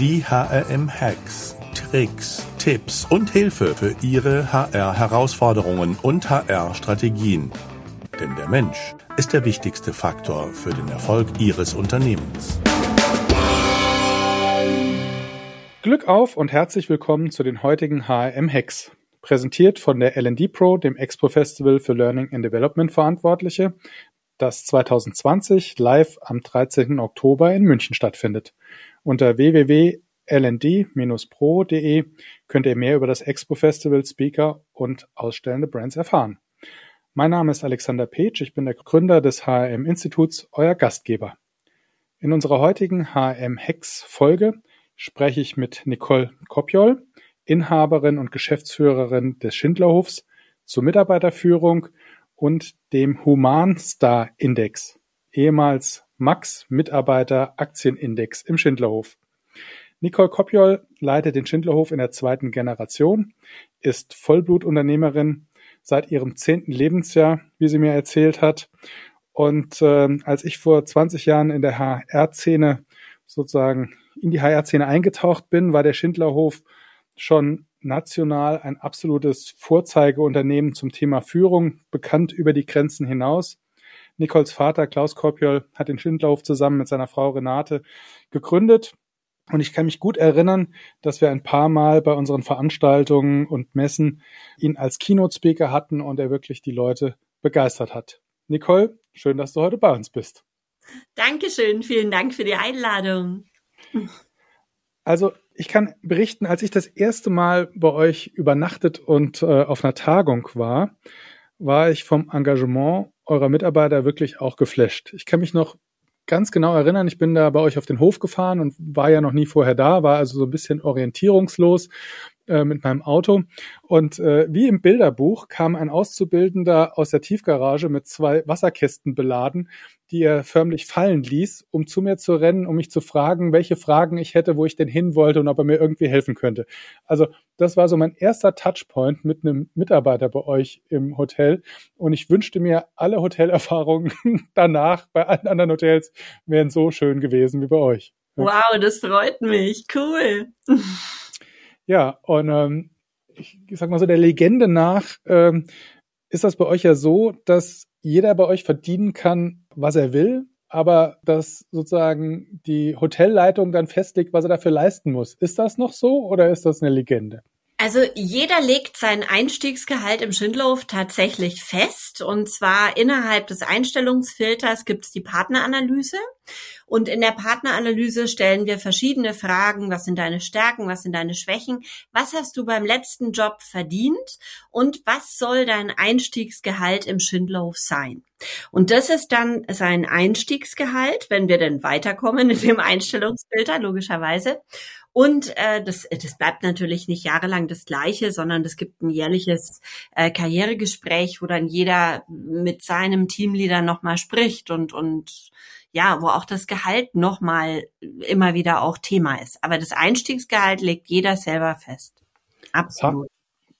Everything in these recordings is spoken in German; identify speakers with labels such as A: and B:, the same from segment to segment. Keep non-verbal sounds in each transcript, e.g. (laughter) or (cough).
A: Die HRM-Hacks, Tricks, Tipps und Hilfe für Ihre HR-Herausforderungen und HR-Strategien. Denn der Mensch ist der wichtigste Faktor für den Erfolg Ihres Unternehmens.
B: Glück auf und herzlich willkommen zu den heutigen HRM-Hacks. Präsentiert von der LD Pro, dem Expo Festival für Learning and Development Verantwortliche, das 2020 live am 13. Oktober in München stattfindet. Unter www.lnd-pro.de könnt ihr mehr über das Expo Festival, Speaker und ausstellende Brands erfahren. Mein Name ist Alexander Petsch, ich bin der Gründer des HRM Instituts, euer Gastgeber. In unserer heutigen HRM Hex Folge spreche ich mit Nicole Kopjol, Inhaberin und Geschäftsführerin des Schindlerhofs zur Mitarbeiterführung und dem Human Star Index, ehemals Max Mitarbeiter Aktienindex im Schindlerhof. Nicole Kopjol leitet den Schindlerhof in der zweiten Generation, ist Vollblutunternehmerin seit ihrem zehnten Lebensjahr, wie sie mir erzählt hat. Und äh, als ich vor 20 Jahren in der HR-Szene sozusagen in die HR-Szene eingetaucht bin, war der Schindlerhof schon national ein absolutes Vorzeigeunternehmen zum Thema Führung, bekannt über die Grenzen hinaus. Nicoles Vater Klaus Korpiol hat den Schindlerhof zusammen mit seiner Frau Renate gegründet. Und ich kann mich gut erinnern, dass wir ein paar Mal bei unseren Veranstaltungen und Messen ihn als Keynote-Speaker hatten und er wirklich die Leute begeistert hat. Nicole, schön, dass du heute bei uns bist.
C: Dankeschön, vielen Dank für die Einladung.
B: Also ich kann berichten, als ich das erste Mal bei euch übernachtet und äh, auf einer Tagung war, war ich vom Engagement eurer Mitarbeiter wirklich auch geflasht. Ich kann mich noch ganz genau erinnern, ich bin da bei euch auf den Hof gefahren und war ja noch nie vorher da, war also so ein bisschen orientierungslos äh, mit meinem Auto. Und äh, wie im Bilderbuch kam ein Auszubildender aus der Tiefgarage mit zwei Wasserkästen beladen, die er förmlich fallen ließ, um zu mir zu rennen, um mich zu fragen, welche Fragen ich hätte, wo ich denn hin wollte und ob er mir irgendwie helfen könnte. Also das war so mein erster Touchpoint mit einem Mitarbeiter bei euch im Hotel. Und ich wünschte mir, alle Hotelerfahrungen (laughs) danach bei allen anderen Hotels wären so schön gewesen wie bei euch.
C: Wow, das freut mich. Cool. (laughs)
B: Ja, und ähm, ich, sag mal so, der Legende nach ähm, ist das bei euch ja so, dass jeder bei euch verdienen kann, was er will, aber dass sozusagen die Hotelleitung dann festlegt, was er dafür leisten muss. Ist das noch so oder ist das eine Legende?
C: Also jeder legt sein Einstiegsgehalt im Schindlerhof tatsächlich fest. Und zwar innerhalb des Einstellungsfilters gibt es die Partneranalyse. Und in der Partneranalyse stellen wir verschiedene Fragen. Was sind deine Stärken? Was sind deine Schwächen? Was hast du beim letzten Job verdient? Und was soll dein Einstiegsgehalt im Schindlerhof sein? Und das ist dann sein Einstiegsgehalt, wenn wir denn weiterkommen in dem Einstellungsfilter, logischerweise. Und äh, das, das bleibt natürlich nicht jahrelang das Gleiche, sondern es gibt ein jährliches äh, Karrieregespräch, wo dann jeder mit seinem Teamleader nochmal spricht und, und ja, wo auch das Gehalt nochmal immer wieder auch Thema ist. Aber das Einstiegsgehalt legt jeder selber fest.
B: Absolut.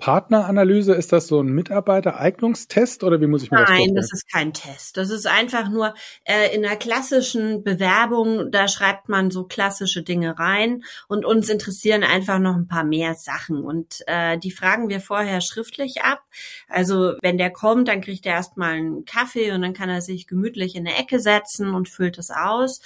B: Partneranalyse, ist das so ein Mitarbeitereignungstest oder wie muss ich mir
C: Nein,
B: das vorstellen?
C: Nein, das ist kein Test. Das ist einfach nur äh, in einer klassischen Bewerbung, da schreibt man so klassische Dinge rein und uns interessieren einfach noch ein paar mehr Sachen und äh, die fragen wir vorher schriftlich ab. Also wenn der kommt, dann kriegt er erstmal einen Kaffee und dann kann er sich gemütlich in eine Ecke setzen und füllt es aus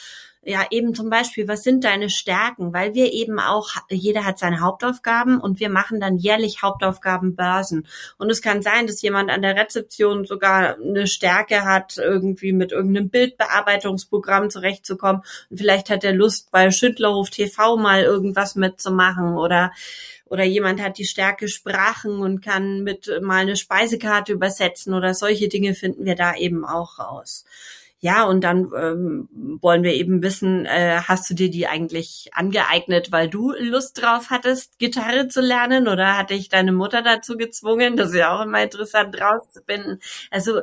C: ja eben zum Beispiel, was sind deine Stärken? Weil wir eben auch, jeder hat seine Hauptaufgaben und wir machen dann jährlich Hauptaufgabenbörsen. Und es kann sein, dass jemand an der Rezeption sogar eine Stärke hat, irgendwie mit irgendeinem Bildbearbeitungsprogramm zurechtzukommen. Und vielleicht hat er Lust, bei Schüttlerhof TV mal irgendwas mitzumachen oder oder jemand hat die Stärke Sprachen und kann mit mal eine Speisekarte übersetzen oder solche Dinge finden wir da eben auch raus. Ja, und dann ähm, wollen wir eben wissen, äh, hast du dir die eigentlich angeeignet, weil du Lust drauf hattest, Gitarre zu lernen oder hat dich deine Mutter dazu gezwungen? Das ist ja auch immer interessant rauszufinden. Also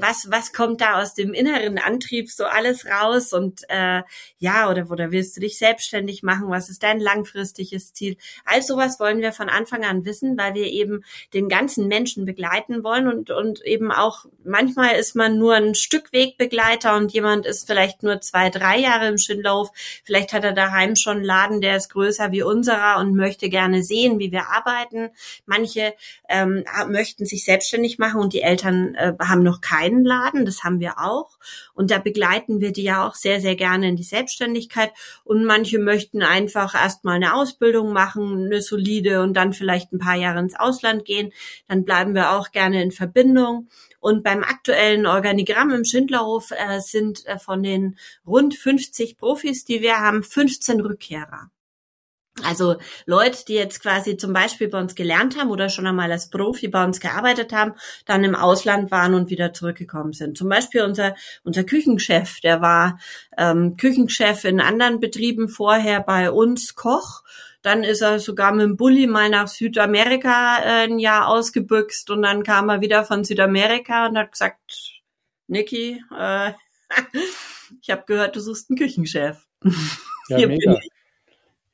C: was, was kommt da aus dem inneren Antrieb so alles raus und äh, ja, oder, oder willst du dich selbstständig machen? Was ist dein langfristiges Ziel? All sowas wollen wir von Anfang an wissen, weil wir eben den ganzen Menschen begleiten wollen und, und eben auch, manchmal ist man nur ein Stückwegbegleiter und jemand ist vielleicht nur zwei, drei Jahre im Schindlauf. Vielleicht hat er daheim schon einen Laden, der ist größer wie unserer und möchte gerne sehen, wie wir arbeiten. Manche ähm, möchten sich selbstständig machen und die Eltern äh, haben noch keinen Laden. Das haben wir auch. Und da begleiten wir die ja auch sehr, sehr gerne in die Selbstständigkeit. Und manche möchten einfach erstmal eine Ausbildung machen, eine solide und dann vielleicht ein paar Jahre ins Ausland gehen. Dann bleiben wir auch gerne in Verbindung. Und beim aktuellen Organigramm im Schindlerhof äh, sind äh, von den rund 50 Profis, die wir haben, 15 Rückkehrer. Also Leute, die jetzt quasi zum Beispiel bei uns gelernt haben oder schon einmal als Profi bei uns gearbeitet haben, dann im Ausland waren und wieder zurückgekommen sind. Zum Beispiel unser, unser Küchenchef, der war ähm, Küchenchef in anderen Betrieben vorher bei uns Koch dann ist er sogar mit dem Bulli mal nach Südamerika äh, ein Jahr ausgebüxt und dann kam er wieder von Südamerika und hat gesagt, Niki, äh, (laughs) ich habe gehört, du suchst einen Küchenchef.
B: Ja, mega.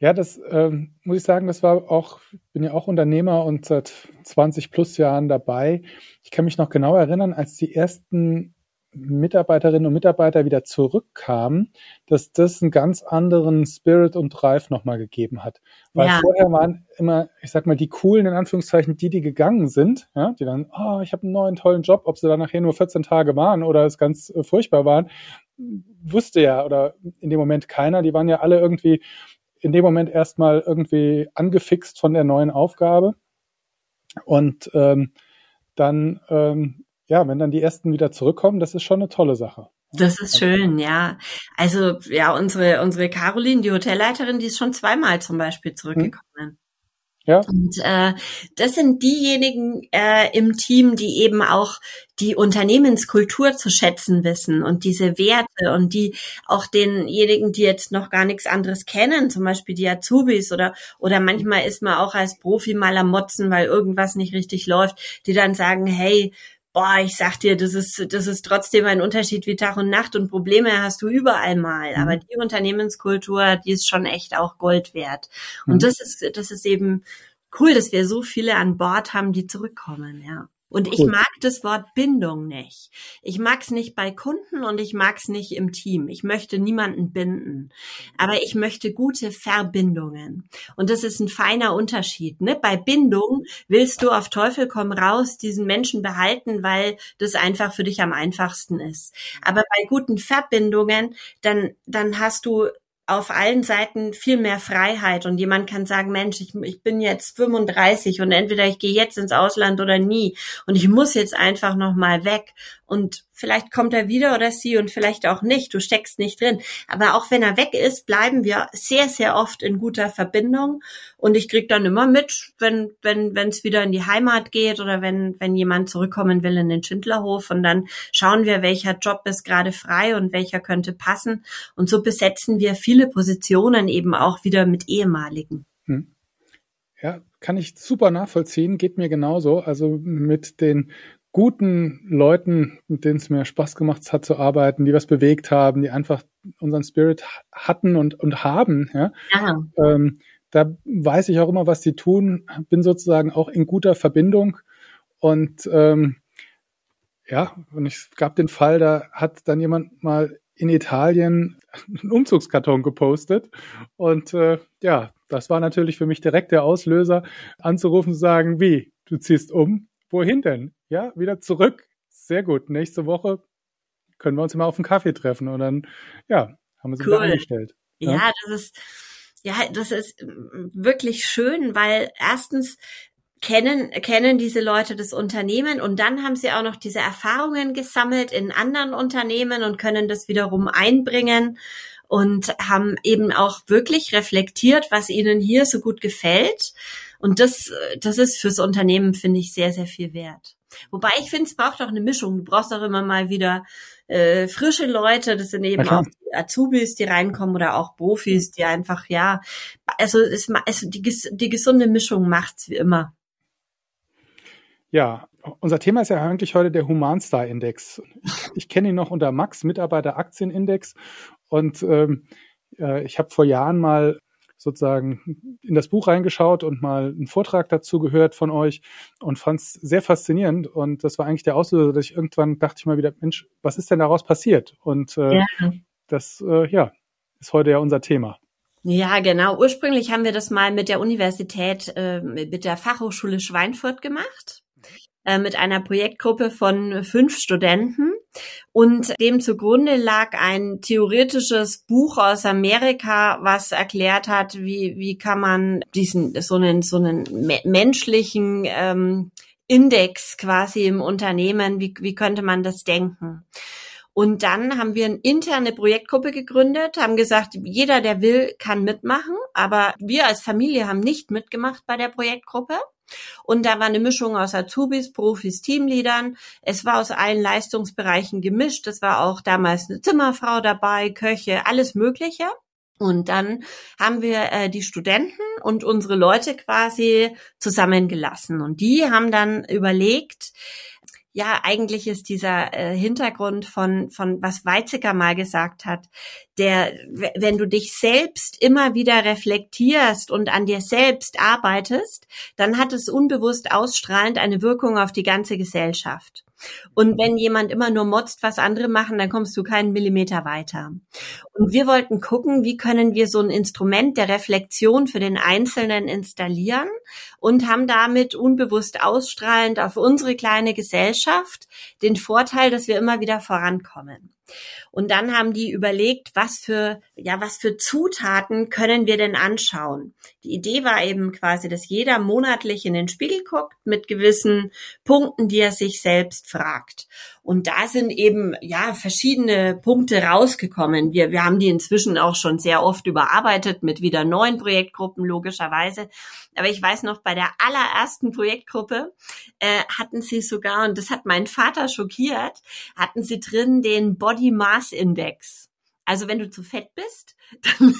B: Ja, das ähm, muss ich sagen, das war auch, bin ja auch Unternehmer und seit 20 plus Jahren dabei. Ich kann mich noch genau erinnern, als die ersten Mitarbeiterinnen und Mitarbeiter wieder zurückkamen, dass das einen ganz anderen Spirit und Drive nochmal gegeben hat. Weil ja. vorher waren immer, ich sag mal, die coolen, in Anführungszeichen, die, die gegangen sind, ja, die dann, oh, ich habe einen neuen tollen Job, ob sie dann nachher nur 14 Tage waren oder es ganz äh, furchtbar waren, wusste ja oder in dem Moment keiner. Die waren ja alle irgendwie in dem Moment erstmal irgendwie angefixt von der neuen Aufgabe. Und ähm, dann ähm, ja, wenn dann die ersten wieder zurückkommen, das ist schon eine tolle Sache.
C: Das ist schön, ja. Also ja, unsere unsere Caroline, die Hotelleiterin, die ist schon zweimal zum Beispiel zurückgekommen. Ja. Und äh, das sind diejenigen äh, im Team, die eben auch die Unternehmenskultur zu schätzen wissen und diese Werte und die auch denjenigen, die jetzt noch gar nichts anderes kennen, zum Beispiel die Azubis oder oder manchmal ist man auch als Profi mal am Motzen, weil irgendwas nicht richtig läuft, die dann sagen, hey, boah, ich sag dir, das ist, das ist trotzdem ein Unterschied wie Tag und Nacht und Probleme hast du überall mal. Mhm. Aber die Unternehmenskultur, die ist schon echt auch Gold wert. Und mhm. das ist, das ist eben cool, dass wir so viele an Bord haben, die zurückkommen, ja. Und cool. ich mag das Wort Bindung nicht. Ich mag es nicht bei Kunden und ich mag es nicht im Team. Ich möchte niemanden binden. Aber ich möchte gute Verbindungen. Und das ist ein feiner Unterschied. Ne? Bei Bindung willst du auf Teufel komm raus diesen Menschen behalten, weil das einfach für dich am einfachsten ist. Aber bei guten Verbindungen, dann, dann hast du auf allen Seiten viel mehr Freiheit. Und jemand kann sagen, Mensch, ich, ich bin jetzt 35 und entweder ich gehe jetzt ins Ausland oder nie. Und ich muss jetzt einfach noch mal weg und vielleicht kommt er wieder oder sie und vielleicht auch nicht. Du steckst nicht drin. Aber auch wenn er weg ist, bleiben wir sehr, sehr oft in guter Verbindung. Und ich krieg dann immer mit, wenn wenn wenn es wieder in die Heimat geht oder wenn wenn jemand zurückkommen will in den Schindlerhof. Und dann schauen wir, welcher Job ist gerade frei und welcher könnte passen. Und so besetzen wir viele Positionen eben auch wieder mit ehemaligen. Hm.
B: Ja, kann ich super nachvollziehen, geht mir genauso. Also mit den guten Leuten, mit denen es mir Spaß gemacht hat zu arbeiten, die was bewegt haben, die einfach unseren Spirit hatten und, und haben. Ja? Ähm, da weiß ich auch immer, was sie tun, bin sozusagen auch in guter Verbindung und ähm, ja, und es gab den Fall, da hat dann jemand mal in Italien einen Umzugskarton gepostet und äh, ja, das war natürlich für mich direkt der Auslöser, anzurufen zu sagen, wie, du ziehst um? Wohin denn? Ja, wieder zurück. Sehr gut. Nächste Woche können wir uns immer auf einen Kaffee treffen und dann, ja, haben wir sie cool. eingestellt.
C: Ja? ja, das ist, ja, das ist wirklich schön, weil erstens kennen, kennen diese Leute das Unternehmen und dann haben sie auch noch diese Erfahrungen gesammelt in anderen Unternehmen und können das wiederum einbringen und haben eben auch wirklich reflektiert, was ihnen hier so gut gefällt. Und das, das ist fürs Unternehmen, finde ich, sehr, sehr viel wert. Wobei ich finde, es braucht auch eine Mischung. Du brauchst auch immer mal wieder äh, frische Leute. Das sind eben auch die Azubis, die reinkommen oder auch Profis, die einfach, ja, also, es, also die, die gesunde Mischung macht's wie immer.
B: Ja, Unser Thema ist ja eigentlich heute der Humanstar-Index. Ich, ich kenne ihn noch unter Max, Mitarbeiter-Aktienindex. Und ähm, äh, ich habe vor Jahren mal sozusagen in das Buch reingeschaut und mal einen Vortrag dazu gehört von euch und fand es sehr faszinierend. Und das war eigentlich der Auslöser, dass ich irgendwann dachte ich mal wieder, Mensch, was ist denn daraus passiert? Und äh, ja. das, äh, ja, ist heute ja unser Thema.
C: Ja, genau. Ursprünglich haben wir das mal mit der Universität, äh, mit der Fachhochschule Schweinfurt gemacht, äh, mit einer Projektgruppe von fünf Studenten. Und dem zugrunde lag ein theoretisches Buch aus Amerika, was erklärt hat, wie, wie kann man diesen, so einen, so einen menschlichen ähm, Index quasi im Unternehmen, wie, wie könnte man das denken? Und dann haben wir eine interne Projektgruppe gegründet, haben gesagt, jeder, der will, kann mitmachen. Aber wir als Familie haben nicht mitgemacht bei der Projektgruppe. Und da war eine Mischung aus Azubis, Profis, Teamleadern. Es war aus allen Leistungsbereichen gemischt. Es war auch damals eine Zimmerfrau dabei, Köche, alles Mögliche. Und dann haben wir äh, die Studenten und unsere Leute quasi zusammengelassen. Und die haben dann überlegt, ja, eigentlich ist dieser äh, Hintergrund von, von was Weizsäcker mal gesagt hat, der, wenn du dich selbst immer wieder reflektierst und an dir selbst arbeitest, dann hat es unbewusst ausstrahlend eine Wirkung auf die ganze Gesellschaft. Und wenn jemand immer nur motzt, was andere machen, dann kommst du keinen Millimeter weiter. Und wir wollten gucken, wie können wir so ein Instrument der Reflexion für den Einzelnen installieren und haben damit unbewusst ausstrahlend auf unsere kleine Gesellschaft den Vorteil, dass wir immer wieder vorankommen. Und dann haben die überlegt, was für, ja, was für Zutaten können wir denn anschauen? Die Idee war eben quasi, dass jeder monatlich in den Spiegel guckt mit gewissen Punkten, die er sich selbst fragt. Und da sind eben, ja, verschiedene Punkte rausgekommen. Wir, wir haben die inzwischen auch schon sehr oft überarbeitet mit wieder neuen Projektgruppen, logischerweise. Aber ich weiß noch, bei der allerersten Projektgruppe äh, hatten sie sogar, und das hat meinen Vater schockiert, hatten sie drin den Body Mass Index. Also wenn du zu fett bist, (laughs) dann,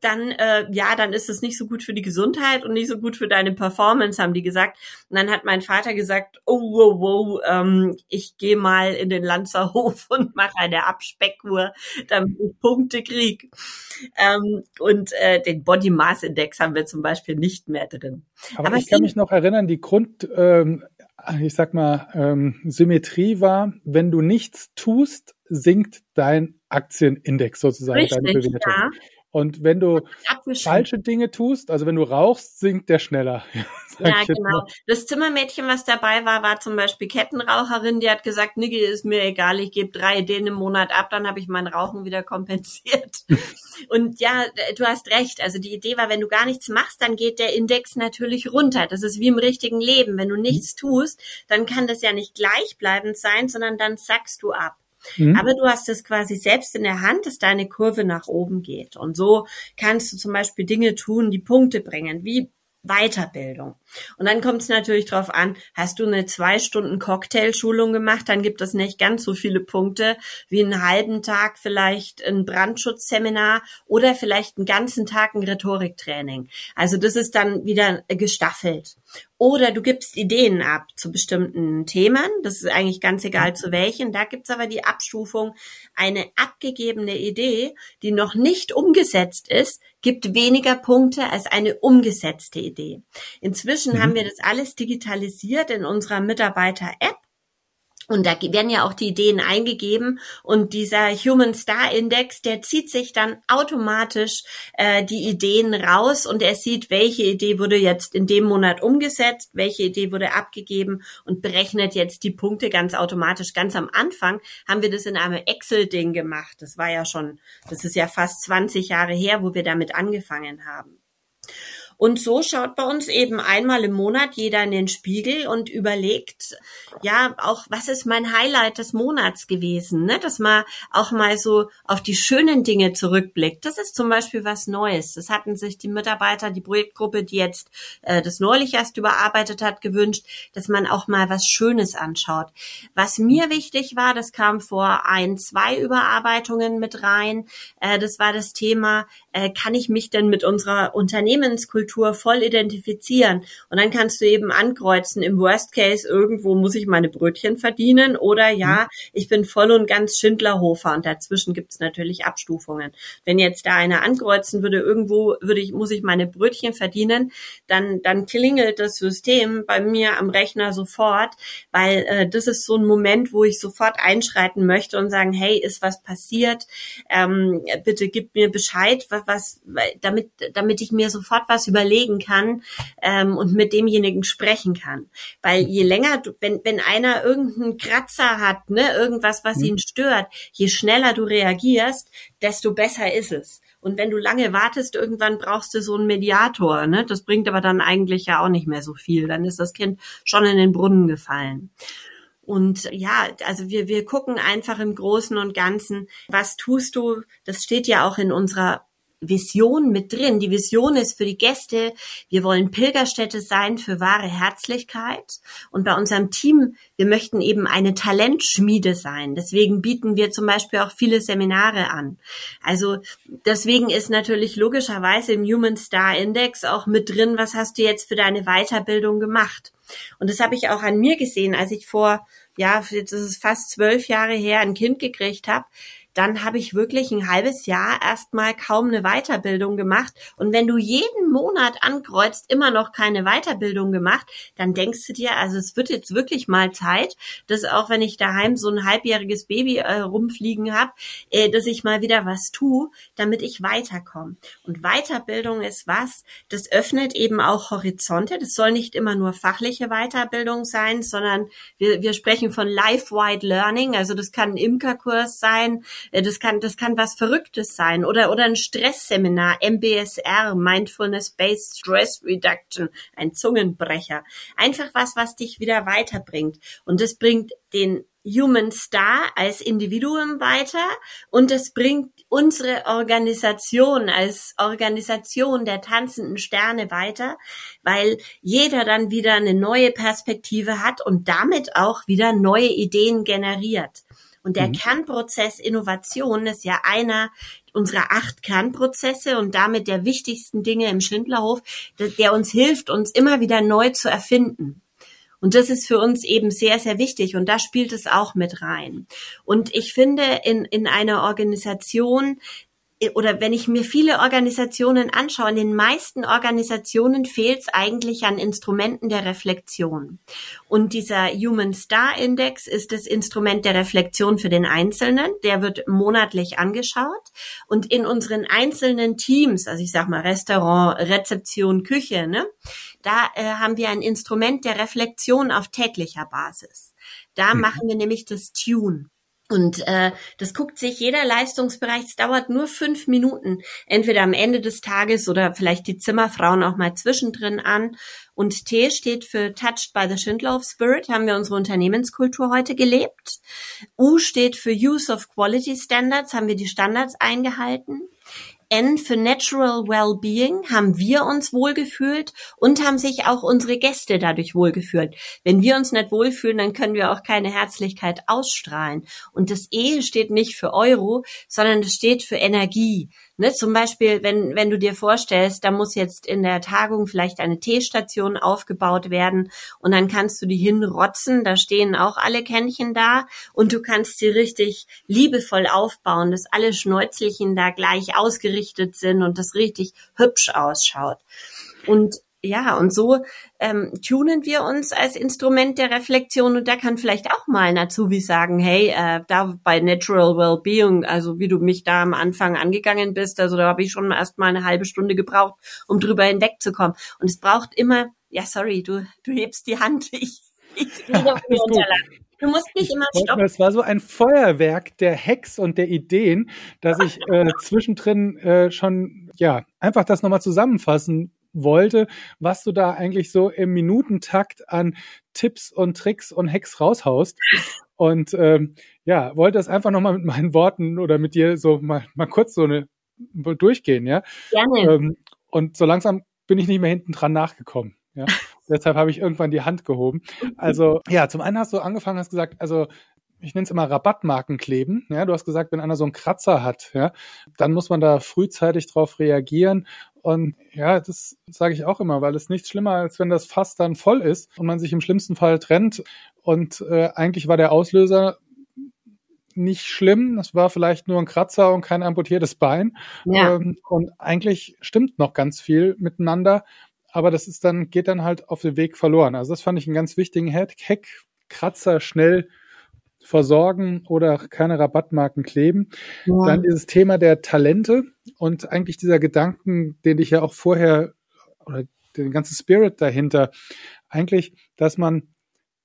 C: dann äh, ja, dann ist es nicht so gut für die Gesundheit und nicht so gut für deine Performance, haben die gesagt. Und dann hat mein Vater gesagt, oh, wow, wow, ähm, ich gehe mal in den Lanzerhof (laughs) und mache eine Abspeckur, damit ich Punkte krieg. Ähm, und äh, den Body Mass Index haben wir zum Beispiel nicht mehr drin.
B: Aber, Aber ich kann mich noch erinnern, die Grund, ähm, ich sag mal, ähm, Symmetrie war, wenn du nichts tust, sinkt dein Aktienindex sozusagen,
C: Richtig,
B: deine
C: Bewertung. Ja.
B: Und wenn du falsche Dinge tust, also wenn du rauchst, sinkt der schneller. (laughs)
C: ja, genau. Das Zimmermädchen, was dabei war, war zum Beispiel Kettenraucherin, die hat gesagt, Niggi, ist mir egal, ich gebe drei Ideen im Monat ab, dann habe ich mein Rauchen wieder kompensiert. (laughs) Und ja, du hast recht. Also die Idee war, wenn du gar nichts machst, dann geht der Index natürlich runter. Das ist wie im richtigen Leben. Wenn du nichts tust, dann kann das ja nicht gleichbleibend sein, sondern dann sackst du ab. Mhm. Aber du hast es quasi selbst in der Hand, dass deine Kurve nach oben geht. Und so kannst du zum Beispiel Dinge tun, die Punkte bringen, wie Weiterbildung. Und dann kommt es natürlich drauf an, hast du eine zwei Stunden Cocktailschulung gemacht, dann gibt es nicht ganz so viele Punkte wie einen halben Tag vielleicht ein Brandschutzseminar oder vielleicht einen ganzen Tag ein Rhetoriktraining. Also das ist dann wieder gestaffelt. Oder du gibst Ideen ab zu bestimmten Themen. Das ist eigentlich ganz egal zu welchen. Da gibt's aber die Abstufung. Eine abgegebene Idee, die noch nicht umgesetzt ist, gibt weniger Punkte als eine umgesetzte Idee. Inzwischen mhm. haben wir das alles digitalisiert in unserer Mitarbeiter-App. Und da werden ja auch die Ideen eingegeben und dieser Human Star Index, der zieht sich dann automatisch äh, die Ideen raus und er sieht, welche Idee wurde jetzt in dem Monat umgesetzt, welche Idee wurde abgegeben und berechnet jetzt die Punkte ganz automatisch. Ganz am Anfang haben wir das in einem Excel-Ding gemacht. Das war ja schon, das ist ja fast 20 Jahre her, wo wir damit angefangen haben. Und so schaut bei uns eben einmal im Monat jeder in den Spiegel und überlegt, ja, auch was ist mein Highlight des Monats gewesen, ne? dass man auch mal so auf die schönen Dinge zurückblickt. Das ist zum Beispiel was Neues. Das hatten sich die Mitarbeiter, die Projektgruppe, die jetzt äh, das neulich erst überarbeitet hat, gewünscht, dass man auch mal was Schönes anschaut. Was mir wichtig war, das kam vor ein, zwei Überarbeitungen mit rein, äh, das war das Thema, äh, kann ich mich denn mit unserer Unternehmenskultur voll identifizieren? Und dann kannst du eben ankreuzen, im Worst Case irgendwo muss ich meine Brötchen verdienen oder ja, mhm. ich bin voll und ganz Schindlerhofer und dazwischen gibt's natürlich Abstufungen. Wenn jetzt da einer ankreuzen würde, irgendwo würde ich, muss ich meine Brötchen verdienen, dann, dann klingelt das System bei mir am Rechner sofort, weil äh, das ist so ein Moment, wo ich sofort einschreiten möchte und sagen, hey, ist was passiert? Ähm, bitte gib mir Bescheid, was, was, damit, damit ich mir sofort was überlegen kann ähm, und mit demjenigen sprechen kann. Weil je länger, du, wenn, wenn einer irgendeinen Kratzer hat, ne, irgendwas, was mhm. ihn stört, je schneller du reagierst, desto besser ist es. Und wenn du lange wartest, irgendwann brauchst du so einen Mediator. Ne? Das bringt aber dann eigentlich ja auch nicht mehr so viel. Dann ist das Kind schon in den Brunnen gefallen. Und ja, also wir, wir gucken einfach im Großen und Ganzen, was tust du? Das steht ja auch in unserer Vision mit drin. Die Vision ist für die Gäste, wir wollen Pilgerstätte sein für wahre Herzlichkeit. Und bei unserem Team, wir möchten eben eine Talentschmiede sein. Deswegen bieten wir zum Beispiel auch viele Seminare an. Also deswegen ist natürlich logischerweise im Human Star Index auch mit drin, was hast du jetzt für deine Weiterbildung gemacht? Und das habe ich auch an mir gesehen, als ich vor, ja, jetzt ist es fast zwölf Jahre her, ein Kind gekriegt habe dann habe ich wirklich ein halbes Jahr erstmal kaum eine Weiterbildung gemacht. Und wenn du jeden Monat ankreuzt, immer noch keine Weiterbildung gemacht, dann denkst du dir, also es wird jetzt wirklich mal Zeit, dass auch wenn ich daheim so ein halbjähriges Baby äh, rumfliegen habe, äh, dass ich mal wieder was tue, damit ich weiterkomme. Und Weiterbildung ist was, das öffnet eben auch Horizonte. Das soll nicht immer nur fachliche Weiterbildung sein, sondern wir, wir sprechen von Life-Wide Learning. Also das kann ein Imkerkurs sein, das kann, das kann was Verrücktes sein oder, oder ein Stressseminar, MBSR, Mindfulness Based Stress Reduction, ein Zungenbrecher. Einfach was, was dich wieder weiterbringt. Und das bringt den Human Star als Individuum weiter und es bringt unsere Organisation als Organisation der tanzenden Sterne weiter, weil jeder dann wieder eine neue Perspektive hat und damit auch wieder neue Ideen generiert. Und der mhm. Kernprozess Innovation ist ja einer unserer acht Kernprozesse und damit der wichtigsten Dinge im Schindlerhof, der uns hilft, uns immer wieder neu zu erfinden. Und das ist für uns eben sehr, sehr wichtig. Und da spielt es auch mit rein. Und ich finde, in, in einer Organisation oder wenn ich mir viele Organisationen anschaue, in den meisten Organisationen fehlt es eigentlich an Instrumenten der Reflexion. Und dieser Human Star Index ist das Instrument der Reflexion für den Einzelnen. Der wird monatlich angeschaut. Und in unseren einzelnen Teams, also ich sag mal Restaurant, Rezeption, Küche, ne, da äh, haben wir ein Instrument der Reflexion auf täglicher Basis. Da mhm. machen wir nämlich das Tune. Und äh, das guckt sich jeder Leistungsbereich, es dauert nur fünf Minuten, entweder am Ende des Tages oder vielleicht die Zimmerfrauen auch mal zwischendrin an. Und T steht für Touched by the Schindler Spirit, haben wir unsere Unternehmenskultur heute gelebt. U steht für Use of Quality Standards, haben wir die Standards eingehalten. N für Natural Wellbeing haben wir uns wohlgefühlt und haben sich auch unsere Gäste dadurch wohlgefühlt. Wenn wir uns nicht wohlfühlen, dann können wir auch keine Herzlichkeit ausstrahlen. Und das E steht nicht für Euro, sondern es steht für Energie. Ne, zum Beispiel, wenn, wenn du dir vorstellst, da muss jetzt in der Tagung vielleicht eine Teestation aufgebaut werden und dann kannst du die hinrotzen, da stehen auch alle Kännchen da und du kannst sie richtig liebevoll aufbauen, dass alle Schnäuzelchen da gleich ausgerichtet sind und das richtig hübsch ausschaut. Und ja, und so ähm, tunen wir uns als Instrument der Reflexion und da kann vielleicht auch mal ein Azubi sagen, hey, äh, da bei Natural Wellbeing, also wie du mich da am Anfang angegangen bist, also da habe ich schon erst mal eine halbe Stunde gebraucht, um drüber hinwegzukommen. Und es braucht immer, ja, sorry, du, du hebst die Hand, (laughs) ich, ich ja, Du musst nicht immer stoppen.
B: Es war so ein Feuerwerk der Hacks und der Ideen, dass ich äh, zwischendrin äh, schon ja einfach das nochmal zusammenfassen wollte, was du da eigentlich so im Minutentakt an Tipps und Tricks und Hacks raushaust. Und ähm, ja, wollte das einfach nochmal mit meinen Worten oder mit dir so mal, mal kurz so eine durchgehen, ja. Gerne. Ähm, und so langsam bin ich nicht mehr hinten dran nachgekommen. Ja, (laughs) deshalb habe ich irgendwann die Hand gehoben. Also ja, zum einen hast du angefangen, hast gesagt, also ich nenne es immer Rabattmarken kleben. Ja, du hast gesagt, wenn einer so einen Kratzer hat, ja, dann muss man da frühzeitig drauf reagieren. Und ja, das sage ich auch immer, weil es nichts schlimmer, als wenn das Fass dann voll ist und man sich im schlimmsten Fall trennt. Und äh, eigentlich war der Auslöser nicht schlimm. Das war vielleicht nur ein Kratzer und kein amputiertes Bein. Ja. Ähm, und eigentlich stimmt noch ganz viel miteinander. Aber das ist dann, geht dann halt auf den Weg verloren. Also das fand ich einen ganz wichtigen Hack. Kratzer schnell versorgen oder keine Rabattmarken kleben. Ja. Dann dieses Thema der Talente und eigentlich dieser Gedanken, den ich ja auch vorher oder den ganzen Spirit dahinter, eigentlich, dass man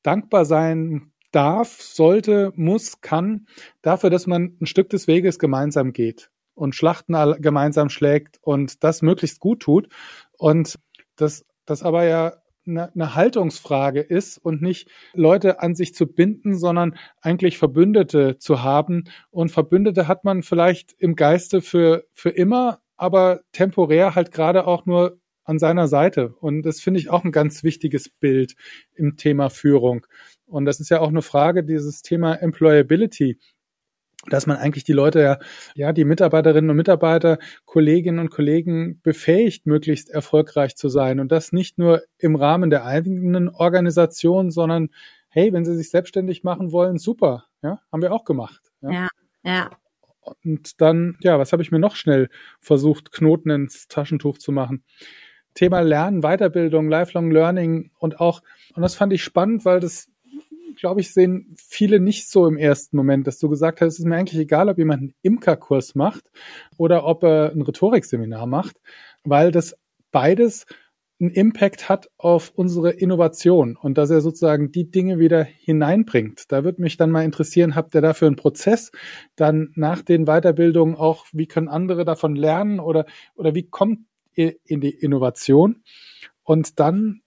B: dankbar sein darf, sollte, muss, kann, dafür, dass man ein Stück des Weges gemeinsam geht und Schlachten gemeinsam schlägt und das möglichst gut tut. Und das, das aber ja eine, eine Haltungsfrage ist und nicht Leute an sich zu binden, sondern eigentlich Verbündete zu haben. Und Verbündete hat man vielleicht im Geiste für, für immer, aber temporär halt gerade auch nur an seiner Seite. Und das finde ich auch ein ganz wichtiges Bild im Thema Führung. Und das ist ja auch eine Frage, dieses Thema Employability dass man eigentlich die Leute ja, ja, die Mitarbeiterinnen und Mitarbeiter, Kolleginnen und Kollegen befähigt, möglichst erfolgreich zu sein. Und das nicht nur im Rahmen der eigenen Organisation, sondern hey, wenn sie sich selbstständig machen wollen, super, ja, haben wir auch gemacht.
C: Ja, ja. ja.
B: Und dann, ja, was habe ich mir noch schnell versucht, Knoten ins Taschentuch zu machen? Thema Lernen, Weiterbildung, Lifelong Learning und auch, und das fand ich spannend, weil das glaube ich, sehen viele nicht so im ersten Moment, dass du gesagt hast, es ist mir eigentlich egal, ob jemand einen Imkerkurs macht oder ob er ein Rhetorikseminar macht, weil das beides einen Impact hat auf unsere Innovation und dass er sozusagen die Dinge wieder hineinbringt. Da würde mich dann mal interessieren, habt ihr dafür einen Prozess dann nach den Weiterbildungen auch, wie können andere davon lernen oder, oder wie kommt ihr in die Innovation? Und dann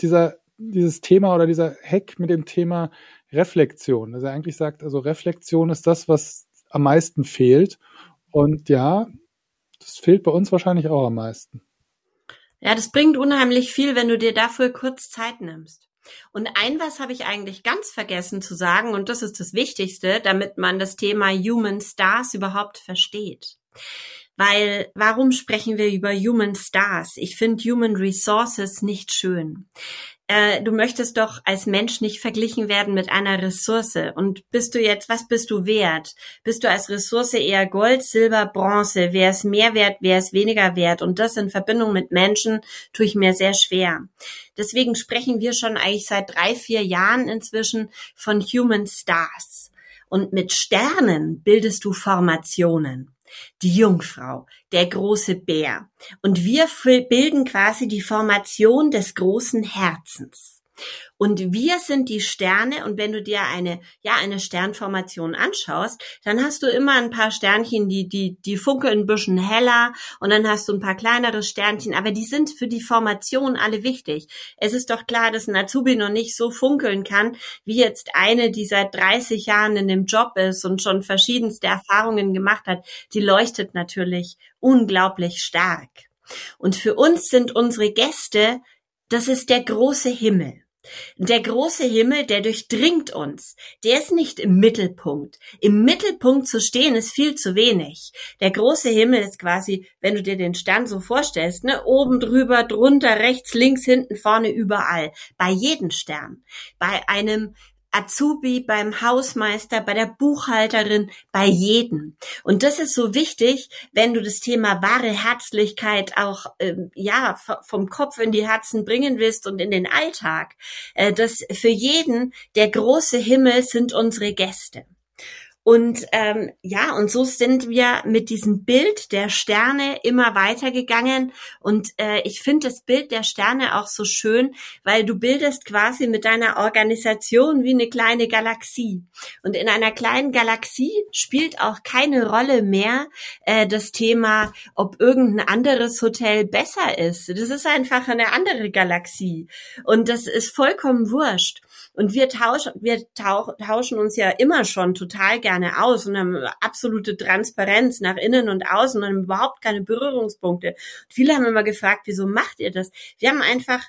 B: dieser dieses Thema oder dieser Hack mit dem Thema Reflexion. Also er eigentlich sagt, also Reflexion ist das, was am meisten fehlt. Und ja, das fehlt bei uns wahrscheinlich auch am meisten.
C: Ja, das bringt unheimlich viel, wenn du dir dafür kurz Zeit nimmst. Und ein was habe ich eigentlich ganz vergessen zu sagen, und das ist das Wichtigste, damit man das Thema Human Stars überhaupt versteht. Weil warum sprechen wir über Human Stars? Ich finde Human Resources nicht schön äh, du möchtest doch als Mensch nicht verglichen werden mit einer Ressource. Und bist du jetzt, was bist du wert? Bist du als Ressource eher Gold, Silber, Bronze? Wer ist mehr wert, wer ist weniger wert? Und das in Verbindung mit Menschen tue ich mir sehr schwer. Deswegen sprechen wir schon eigentlich seit drei, vier Jahren inzwischen von Human Stars. Und mit Sternen bildest du Formationen die Jungfrau, der große Bär. Und wir bilden quasi die Formation des großen Herzens. Und wir sind die Sterne. Und wenn du dir eine, ja, eine Sternformation anschaust, dann hast du immer ein paar Sternchen, die, die, die funkeln ein bisschen heller. Und dann hast du ein paar kleinere Sternchen. Aber die sind für die Formation alle wichtig. Es ist doch klar, dass ein Azubi noch nicht so funkeln kann, wie jetzt eine, die seit 30 Jahren in dem Job ist und schon verschiedenste Erfahrungen gemacht hat. Die leuchtet natürlich unglaublich stark. Und für uns sind unsere Gäste, das ist der große Himmel. Der große Himmel, der durchdringt uns. Der ist nicht im Mittelpunkt. Im Mittelpunkt zu stehen ist viel zu wenig. Der große Himmel ist quasi, wenn du dir den Stern so vorstellst, ne, oben drüber, drunter, rechts, links, hinten, vorne, überall. Bei jedem Stern. Bei einem Azubi, beim Hausmeister, bei der Buchhalterin, bei jedem. Und das ist so wichtig, wenn du das Thema wahre Herzlichkeit auch ähm, ja vom Kopf in die Herzen bringen willst und in den Alltag. Äh, das für jeden der große Himmel sind unsere Gäste. Und ähm, ja, und so sind wir mit diesem Bild der Sterne immer weitergegangen. Und äh, ich finde das Bild der Sterne auch so schön, weil du bildest quasi mit deiner Organisation wie eine kleine Galaxie. Und in einer kleinen Galaxie spielt auch keine Rolle mehr äh, das Thema, ob irgendein anderes Hotel besser ist. Das ist einfach eine andere Galaxie. Und das ist vollkommen wurscht. Und wir tauschen, wir tauschen uns ja immer schon total gerne aus und haben absolute Transparenz nach innen und außen und haben überhaupt keine Berührungspunkte. Und viele haben immer gefragt, wieso macht ihr das? Wir haben einfach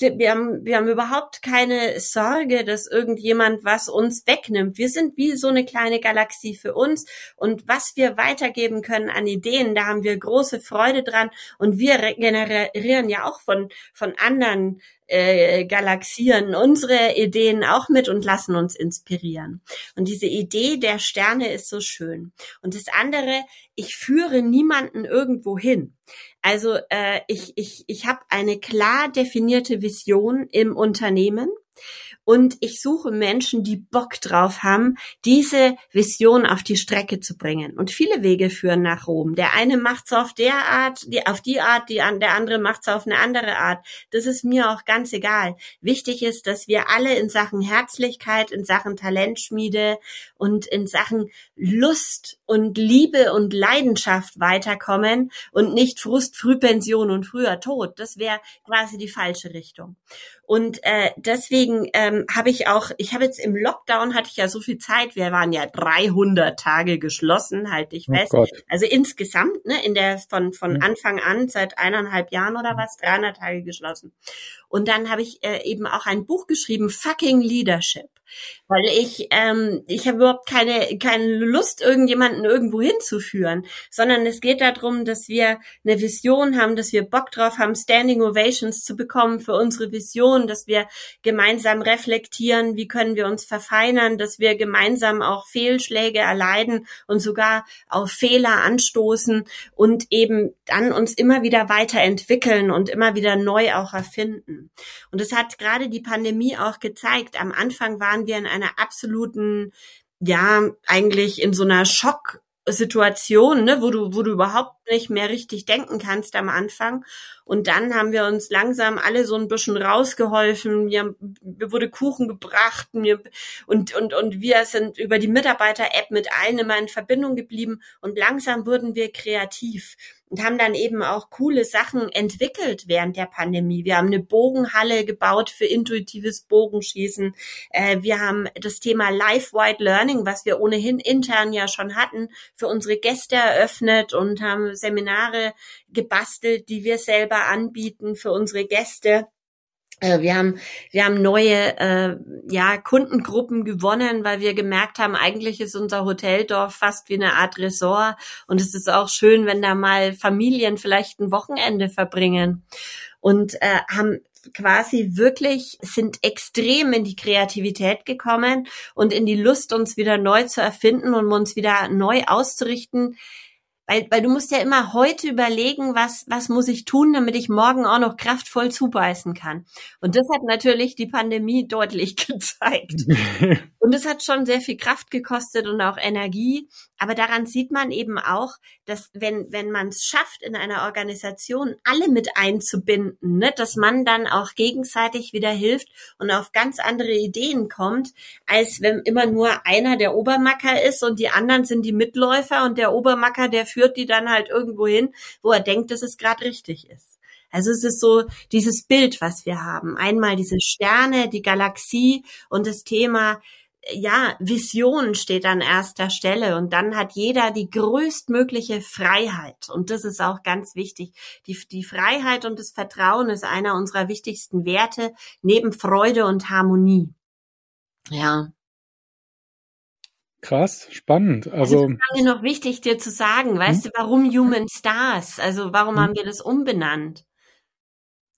C: wir haben, wir haben überhaupt keine Sorge, dass irgendjemand was uns wegnimmt. Wir sind wie so eine kleine Galaxie für uns und was wir weitergeben können an Ideen, da haben wir große Freude dran und wir generieren ja auch von, von anderen äh, galaxieren unsere Ideen auch mit und lassen uns inspirieren. Und diese Idee der Sterne ist so schön. Und das andere, ich führe niemanden irgendwo hin. Also äh, ich, ich, ich habe eine klar definierte Vision im Unternehmen und ich suche Menschen, die Bock drauf haben, diese Vision auf die Strecke zu bringen. Und viele Wege führen nach Rom. Der eine macht's auf der Art, die, auf die Art, die, der andere macht's auf eine andere Art. Das ist mir auch ganz egal. Wichtig ist, dass wir alle in Sachen Herzlichkeit, in Sachen Talentschmiede und in Sachen Lust und Liebe und Leidenschaft weiterkommen und nicht Frust, Frühpension und früher Tod. Das wäre quasi die falsche Richtung. Und äh, deswegen ähm, habe ich auch, ich habe jetzt im Lockdown hatte ich ja so viel Zeit. Wir waren ja 300 Tage geschlossen, halte ich oh fest. Oh also insgesamt, ne, in der von von mhm. Anfang an seit eineinhalb Jahren oder was, 300 Tage geschlossen. Und dann habe ich äh, eben auch ein Buch geschrieben, Fucking Leadership weil ich ähm, ich habe überhaupt keine keine Lust irgendjemanden irgendwo hinzuführen, sondern es geht darum, dass wir eine Vision haben, dass wir Bock drauf haben, Standing Ovations zu bekommen für unsere Vision, dass wir gemeinsam reflektieren, wie können wir uns verfeinern, dass wir gemeinsam auch Fehlschläge erleiden und sogar auf Fehler anstoßen und eben dann uns immer wieder weiterentwickeln und immer wieder neu auch erfinden. Und es hat gerade die Pandemie auch gezeigt. Am Anfang waren wir in einer absoluten, ja, eigentlich in so einer Schocksituation, ne, wo du, wo du überhaupt nicht mehr richtig denken kannst am Anfang. Und dann haben wir uns langsam alle so ein bisschen rausgeholfen. Mir, mir wurde Kuchen gebracht mir, und, und, und wir sind über die Mitarbeiter-App mit allen immer in Verbindung geblieben. Und langsam wurden wir kreativ und haben dann eben auch coole Sachen entwickelt während der Pandemie. Wir haben eine Bogenhalle gebaut für intuitives Bogenschießen. Äh, wir haben das Thema Life-Wide Learning, was wir ohnehin intern ja schon hatten, für unsere Gäste eröffnet und haben Seminare gebastelt, die wir selber anbieten für unsere Gäste. Äh, wir haben, wir haben neue äh, ja, Kundengruppen gewonnen, weil wir gemerkt haben, eigentlich ist unser Hoteldorf fast wie eine Art Resort. Und es ist auch schön, wenn da mal Familien vielleicht ein Wochenende verbringen. Und äh, haben quasi wirklich, sind extrem in die Kreativität gekommen und in die Lust, uns wieder neu zu erfinden und uns wieder neu auszurichten weil, weil du musst ja immer heute überlegen, was, was muss ich tun, damit ich morgen auch noch kraftvoll zubeißen kann. Und das hat natürlich die Pandemie (laughs) deutlich gezeigt. (laughs) und es hat schon sehr viel Kraft gekostet und auch Energie. Aber daran sieht man eben auch, dass wenn, wenn man es schafft, in einer Organisation alle mit einzubinden, ne, dass man dann auch gegenseitig wieder hilft und auf ganz andere Ideen kommt, als wenn immer nur einer der Obermacker ist und die anderen sind die Mitläufer und der Obermacker, der führt die dann halt irgendwo hin, wo er denkt, dass es gerade richtig ist. Also es ist so dieses Bild, was wir haben. Einmal diese Sterne, die Galaxie und das Thema, ja, Vision steht an erster Stelle und dann hat jeder die größtmögliche Freiheit. Und das ist auch ganz wichtig. Die, die Freiheit und das Vertrauen ist einer unserer wichtigsten Werte neben Freude und Harmonie. Ja.
B: Krass, spannend. Also,
C: das ist noch wichtig dir zu sagen, weißt hm? du, warum Human Stars? Also warum hm? haben wir das umbenannt?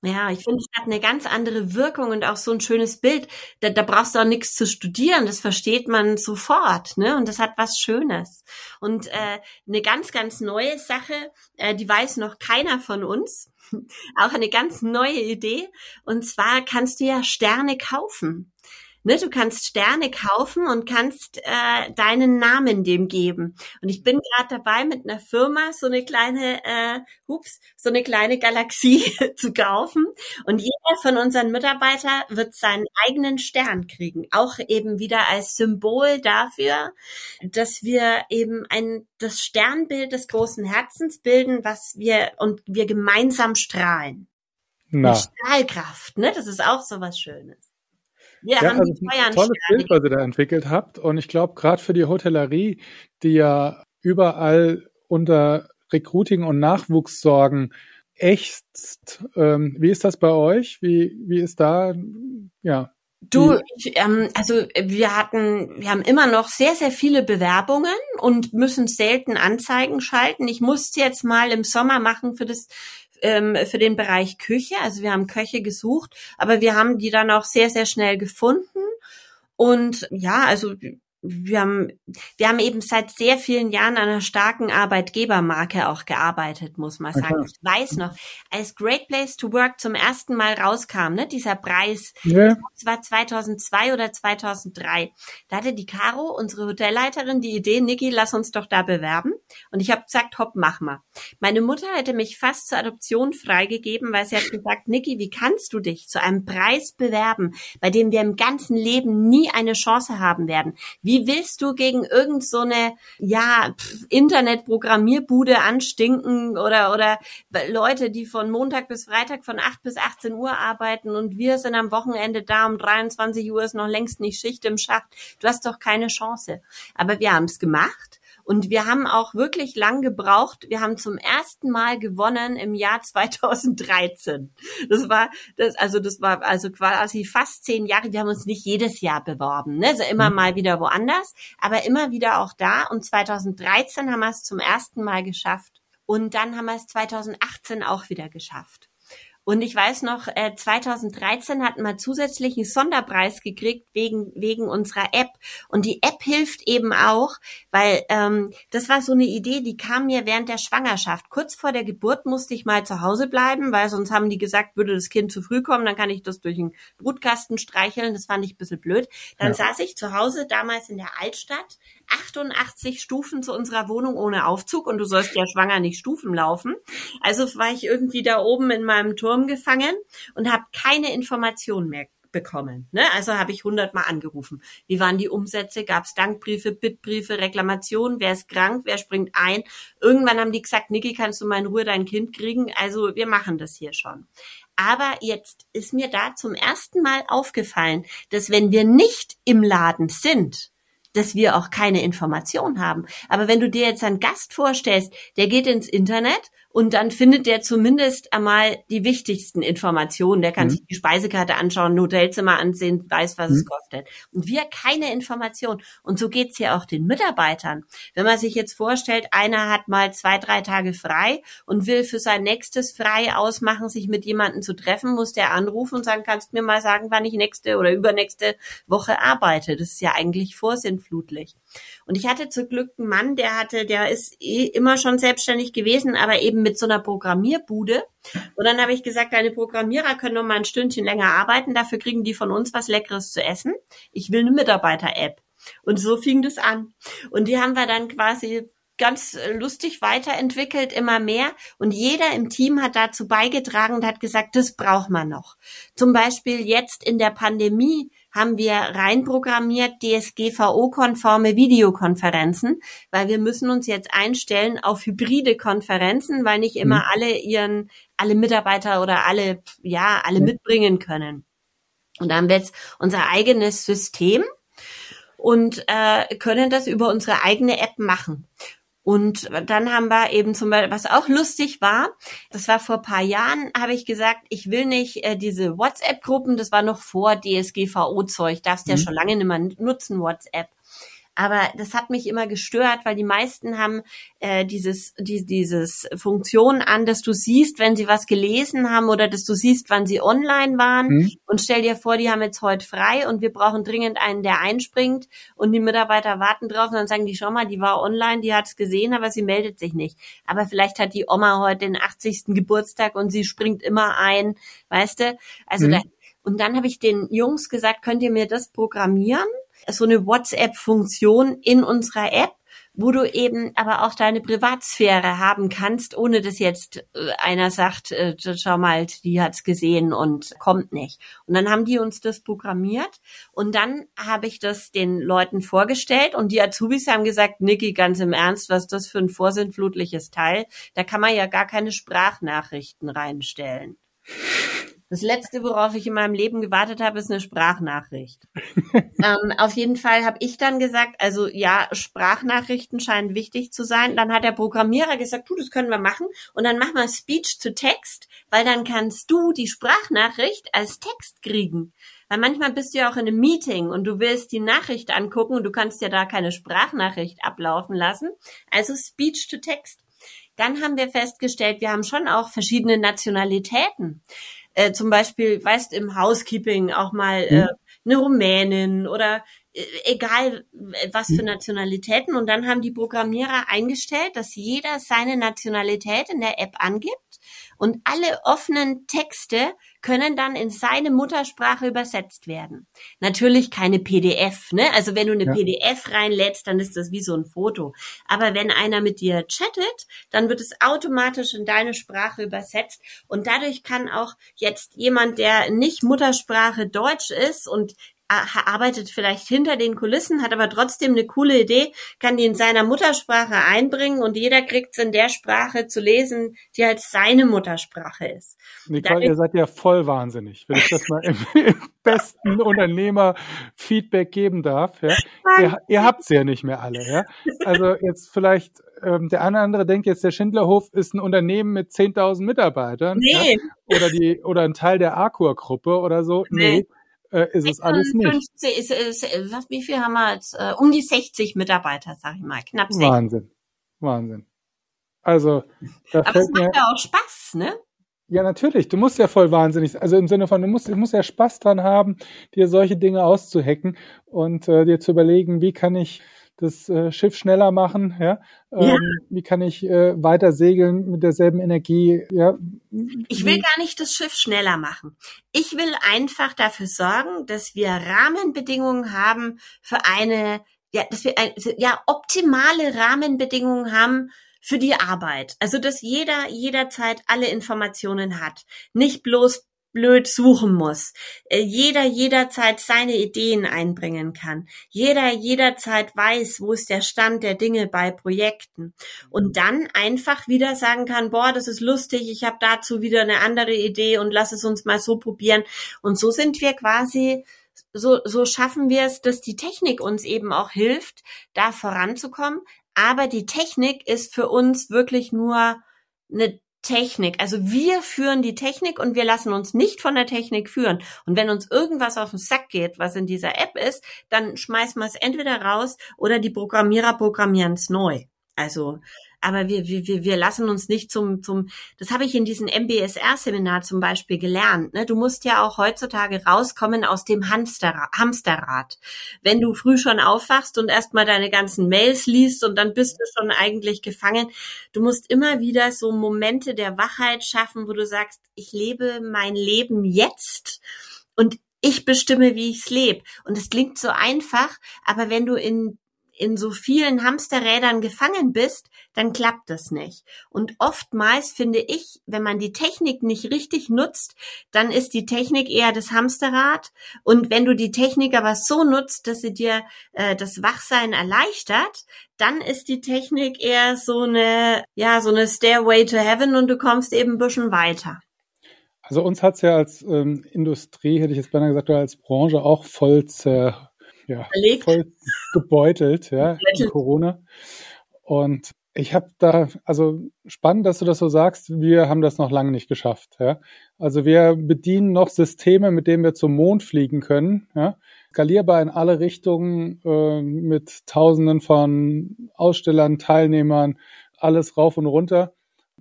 C: Ja, ich finde, es hat eine ganz andere Wirkung und auch so ein schönes Bild. Da, da brauchst du auch nichts zu studieren, das versteht man sofort, ne? Und das hat was Schönes. Und äh, eine ganz, ganz neue Sache, äh, die weiß noch keiner von uns. (laughs) auch eine ganz neue Idee. Und zwar kannst du ja Sterne kaufen. Ne, du kannst Sterne kaufen und kannst äh, deinen Namen dem geben. Und ich bin gerade dabei, mit einer Firma so eine kleine, äh, hups, so eine kleine Galaxie (laughs) zu kaufen. Und jeder von unseren Mitarbeitern wird seinen eigenen Stern kriegen. Auch eben wieder als Symbol dafür, dass wir eben ein das Sternbild des großen Herzens bilden, was wir und wir gemeinsam strahlen. Na. Mit Strahlkraft, ne? Das ist auch so was Schönes.
B: Wir ja, haben also die ein tolles Bild, was ihr da entwickelt habt. Und ich glaube, gerade für die Hotellerie, die ja überall unter Recruiting und Nachwuchssorgen ächzt. Ähm, wie ist das bei euch? Wie, wie ist da, ja,
C: Du, ich, ähm, also wir hatten, wir haben immer noch sehr, sehr viele Bewerbungen und müssen selten Anzeigen schalten. Ich musste jetzt mal im Sommer machen für das ähm, für den Bereich Küche. Also wir haben Köche gesucht, aber wir haben die dann auch sehr, sehr schnell gefunden. Und ja, also wir haben, wir haben eben seit sehr vielen Jahren an einer starken Arbeitgebermarke auch gearbeitet, muss man sagen. Okay. Ich weiß noch, als Great Place to Work zum ersten Mal rauskam, ne, dieser Preis, yeah. das war 2002 oder 2003. Da hatte die Caro, unsere Hotelleiterin, die Idee, Niki, lass uns doch da bewerben. Und ich habe gesagt, hopp, mach mal. Meine Mutter hätte mich fast zur Adoption freigegeben, weil sie hat gesagt, Niki, wie kannst du dich zu einem Preis bewerben, bei dem wir im ganzen Leben nie eine Chance haben werden? Wie wie willst du gegen irgend so eine, ja, Internetprogrammierbude anstinken oder, oder Leute, die von Montag bis Freitag von 8 bis 18 Uhr arbeiten und wir sind am Wochenende da um 23 Uhr ist noch längst nicht Schicht im Schacht. Du hast doch keine Chance. Aber wir haben es gemacht und wir haben auch wirklich lang gebraucht. Wir haben zum ersten Mal gewonnen im Jahr (laughs) 2013. Das war, das, also das war also quasi fast zehn Jahre. Wir haben uns nicht jedes Jahr beworben, ne? Also immer mhm. mal wieder woanders, aber immer wieder auch da. Und 2013 haben wir es zum ersten Mal geschafft. Und dann haben wir es 2018 auch wieder geschafft. Und ich weiß noch, äh, 2013 hatten wir zusätzlichen Sonderpreis gekriegt wegen, wegen unserer App. Und die App hilft eben auch, weil ähm, das war so eine Idee, die kam mir während der Schwangerschaft. Kurz vor der Geburt musste ich mal zu Hause bleiben, weil sonst haben die gesagt, würde das Kind zu früh kommen, dann kann ich das durch den Brutkasten streicheln. Das fand ich ein bisschen blöd. Dann ja. saß ich zu Hause, damals in der Altstadt, 88 Stufen zu unserer Wohnung ohne Aufzug und du sollst ja schwanger nicht Stufen laufen. Also war ich irgendwie da oben in meinem Turm gefangen und habe keine Informationen mehr bekommen. Ne? Also habe ich hundertmal angerufen. Wie waren die Umsätze? Gab es Dankbriefe, Bittbriefe, Reklamationen? Wer ist krank? Wer springt ein? Irgendwann haben die gesagt, Niki, kannst du mal in Ruhe dein Kind kriegen? Also wir machen das hier schon. Aber jetzt ist mir da zum ersten Mal aufgefallen, dass wenn wir nicht im Laden sind, dass wir auch keine Information haben. Aber wenn du dir jetzt einen Gast vorstellst, der geht ins Internet und dann findet der zumindest einmal die wichtigsten Informationen. Der kann mhm. sich die Speisekarte anschauen, ein Hotelzimmer ansehen, weiß, was mhm. es kostet. Und wir keine Information. Und so geht's ja auch den Mitarbeitern. Wenn man sich jetzt vorstellt, einer hat mal zwei, drei Tage frei und will für sein nächstes frei ausmachen, sich mit jemandem zu treffen, muss der anrufen und sagen, kannst du mir mal sagen, wann ich nächste oder übernächste Woche arbeite. Das ist ja eigentlich vorsinnflutlich. Und ich hatte zu Glück einen Mann, der hatte, der ist eh immer schon selbstständig gewesen, aber eben mit so einer Programmierbude. Und dann habe ich gesagt, deine Programmierer können noch mal ein Stündchen länger arbeiten, dafür kriegen die von uns was Leckeres zu essen. Ich will eine Mitarbeiter-App. Und so fing das an. Und die haben wir dann quasi ganz lustig weiterentwickelt, immer mehr. Und jeder im Team hat dazu beigetragen und hat gesagt, das braucht man noch. Zum Beispiel jetzt in der Pandemie haben wir reinprogrammiert DSGVO-konforme Videokonferenzen, weil wir müssen uns jetzt einstellen auf hybride Konferenzen, weil nicht immer mhm. alle ihren, alle Mitarbeiter oder alle, ja, alle mhm. mitbringen können. Und da haben wir jetzt unser eigenes System und äh, können das über unsere eigene App machen. Und dann haben wir eben zum Beispiel, was auch lustig war, das war vor paar Jahren, habe ich gesagt, ich will nicht äh, diese WhatsApp-Gruppen, das war noch vor DSGVO-Zeug, darfst mhm. ja schon lange nicht mehr nutzen, WhatsApp. Aber das hat mich immer gestört, weil die meisten haben äh, dieses, die, dieses Funktion an, dass du siehst, wenn sie was gelesen haben oder dass du siehst, wann sie online waren. Mhm. Und stell dir vor, die haben jetzt heute frei und wir brauchen dringend einen, der einspringt und die Mitarbeiter warten drauf und dann sagen die, schau mal, die war online, die hat es gesehen, aber sie meldet sich nicht. Aber vielleicht hat die Oma heute den 80. Geburtstag und sie springt immer ein, weißt du? Also mhm. da, und dann habe ich den Jungs gesagt, könnt ihr mir das programmieren? So eine WhatsApp-Funktion in unserer App, wo du eben aber auch deine Privatsphäre haben kannst, ohne dass jetzt äh, einer sagt, äh, schau mal, die hat's gesehen und kommt nicht. Und dann haben die uns das programmiert und dann habe ich das den Leuten vorgestellt und die Azubis haben gesagt, Niki, ganz im Ernst, was ist das für ein vorsintflutliches Teil? Da kann man ja gar keine Sprachnachrichten reinstellen. Das letzte, worauf ich in meinem Leben gewartet habe, ist eine Sprachnachricht. (laughs) ähm, auf jeden Fall habe ich dann gesagt, also ja, Sprachnachrichten scheinen wichtig zu sein. Dann hat der Programmierer gesagt, du, das können wir machen. Und dann machen wir Speech to Text, weil dann kannst du die Sprachnachricht als Text kriegen. Weil manchmal bist du ja auch in einem Meeting und du willst die Nachricht angucken und du kannst ja da keine Sprachnachricht ablaufen lassen. Also Speech to Text. Dann haben wir festgestellt, wir haben schon auch verschiedene Nationalitäten. Äh, zum Beispiel, weißt im Housekeeping auch mal äh, eine Rumänin oder äh, egal was für Nationalitäten. Und dann haben die Programmierer eingestellt, dass jeder seine Nationalität in der App angibt und alle offenen Texte können dann in seine Muttersprache übersetzt werden. Natürlich keine PDF, ne? Also wenn du eine ja. PDF reinlädst, dann ist das wie so ein Foto. Aber wenn einer mit dir chattet, dann wird es automatisch in deine Sprache übersetzt und dadurch kann auch jetzt jemand, der nicht Muttersprache Deutsch ist und arbeitet vielleicht hinter den Kulissen, hat aber trotzdem eine coole Idee, kann die in seiner Muttersprache einbringen und jeder kriegt es in der Sprache zu lesen, die halt seine Muttersprache ist.
B: Nicole, Dadurch, ihr seid ja voll wahnsinnig, wenn ich das mal im, im besten Unternehmer-Feedback geben darf. Ja? Ihr, ihr habt ja nicht mehr alle. Ja? Also jetzt vielleicht ähm, der eine oder andere denkt jetzt, der Schindlerhof ist ein Unternehmen mit 10.000 Mitarbeitern. Nee. Ja? Oder, die, oder ein Teil der Arcur-Gruppe oder so. Nee. nee äh, ist es alles nicht.
C: 50, ist, ist, was, wie viel haben wir jetzt? Äh, um die 60 Mitarbeiter, sag ich mal, knapp 60.
B: Wahnsinn, Wahnsinn. Also,
C: da Aber es macht ja auch Spaß, ne?
B: Ja, natürlich. Du musst ja voll wahnsinnig, also im Sinne von, du musst, du musst ja Spaß dran haben, dir solche Dinge auszuhacken und äh, dir zu überlegen, wie kann ich das äh, Schiff schneller machen, ja? Ähm, ja. Wie kann ich äh, weiter segeln mit derselben Energie, ja?
C: Ich will gar nicht das Schiff schneller machen. Ich will einfach dafür sorgen, dass wir Rahmenbedingungen haben für eine, ja, dass wir ein, ja optimale Rahmenbedingungen haben für die Arbeit. Also dass jeder jederzeit alle Informationen hat, nicht bloß blöd suchen muss. Äh, jeder jederzeit seine Ideen einbringen kann. Jeder jederzeit weiß, wo ist der Stand der Dinge bei Projekten. Und dann einfach wieder sagen kann, boah, das ist lustig, ich habe dazu wieder eine andere Idee und lass es uns mal so probieren. Und so sind wir quasi so, so schaffen wir es, dass die Technik uns eben auch hilft, da voranzukommen. Aber die Technik ist für uns wirklich nur eine Technik. Also wir führen die Technik und wir lassen uns nicht von der Technik führen. Und wenn uns irgendwas auf den Sack geht, was in dieser App ist, dann schmeißen wir es entweder raus oder die Programmierer programmieren es neu. Also aber wir, wir, wir lassen uns nicht zum, zum, das habe ich in diesem MBSR-Seminar zum Beispiel gelernt. Ne? Du musst ja auch heutzutage rauskommen aus dem Hamsterrad. Hamsterrad. Wenn du früh schon aufwachst und erstmal deine ganzen Mails liest und dann bist du schon eigentlich gefangen. Du musst immer wieder so Momente der Wachheit schaffen, wo du sagst, ich lebe mein Leben jetzt und ich bestimme, wie ich's lebe. Und es klingt so einfach, aber wenn du in in so vielen Hamsterrädern gefangen bist, dann klappt das nicht. Und oftmals finde ich, wenn man die Technik nicht richtig nutzt, dann ist die Technik eher das Hamsterrad. Und wenn du die Technik aber so nutzt, dass sie dir äh, das Wachsein erleichtert, dann ist die Technik eher so eine, ja, so eine Stairway to Heaven und du kommst eben ein bisschen weiter.
B: Also uns hat's ja als ähm, Industrie, hätte ich jetzt beinahe gesagt, oder als Branche auch voll zer ja, voll gebeutelt, ja, Corona. Und ich habe da, also spannend, dass du das so sagst, wir haben das noch lange nicht geschafft. Ja? Also wir bedienen noch Systeme, mit denen wir zum Mond fliegen können, ja? skalierbar in alle Richtungen, äh, mit Tausenden von Ausstellern, Teilnehmern, alles rauf und runter,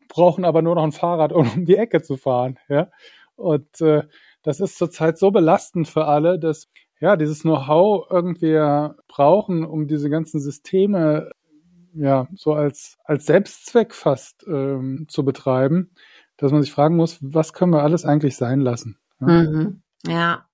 B: brauchen aber nur noch ein Fahrrad, um um die Ecke zu fahren. Ja? Und äh, das ist zurzeit so belastend für alle, dass ja, dieses Know-how irgendwie brauchen, um diese ganzen Systeme ja so als, als Selbstzweck fast ähm, zu betreiben, dass man sich fragen muss, was können wir alles eigentlich sein lassen?
C: Ja, mhm. ja.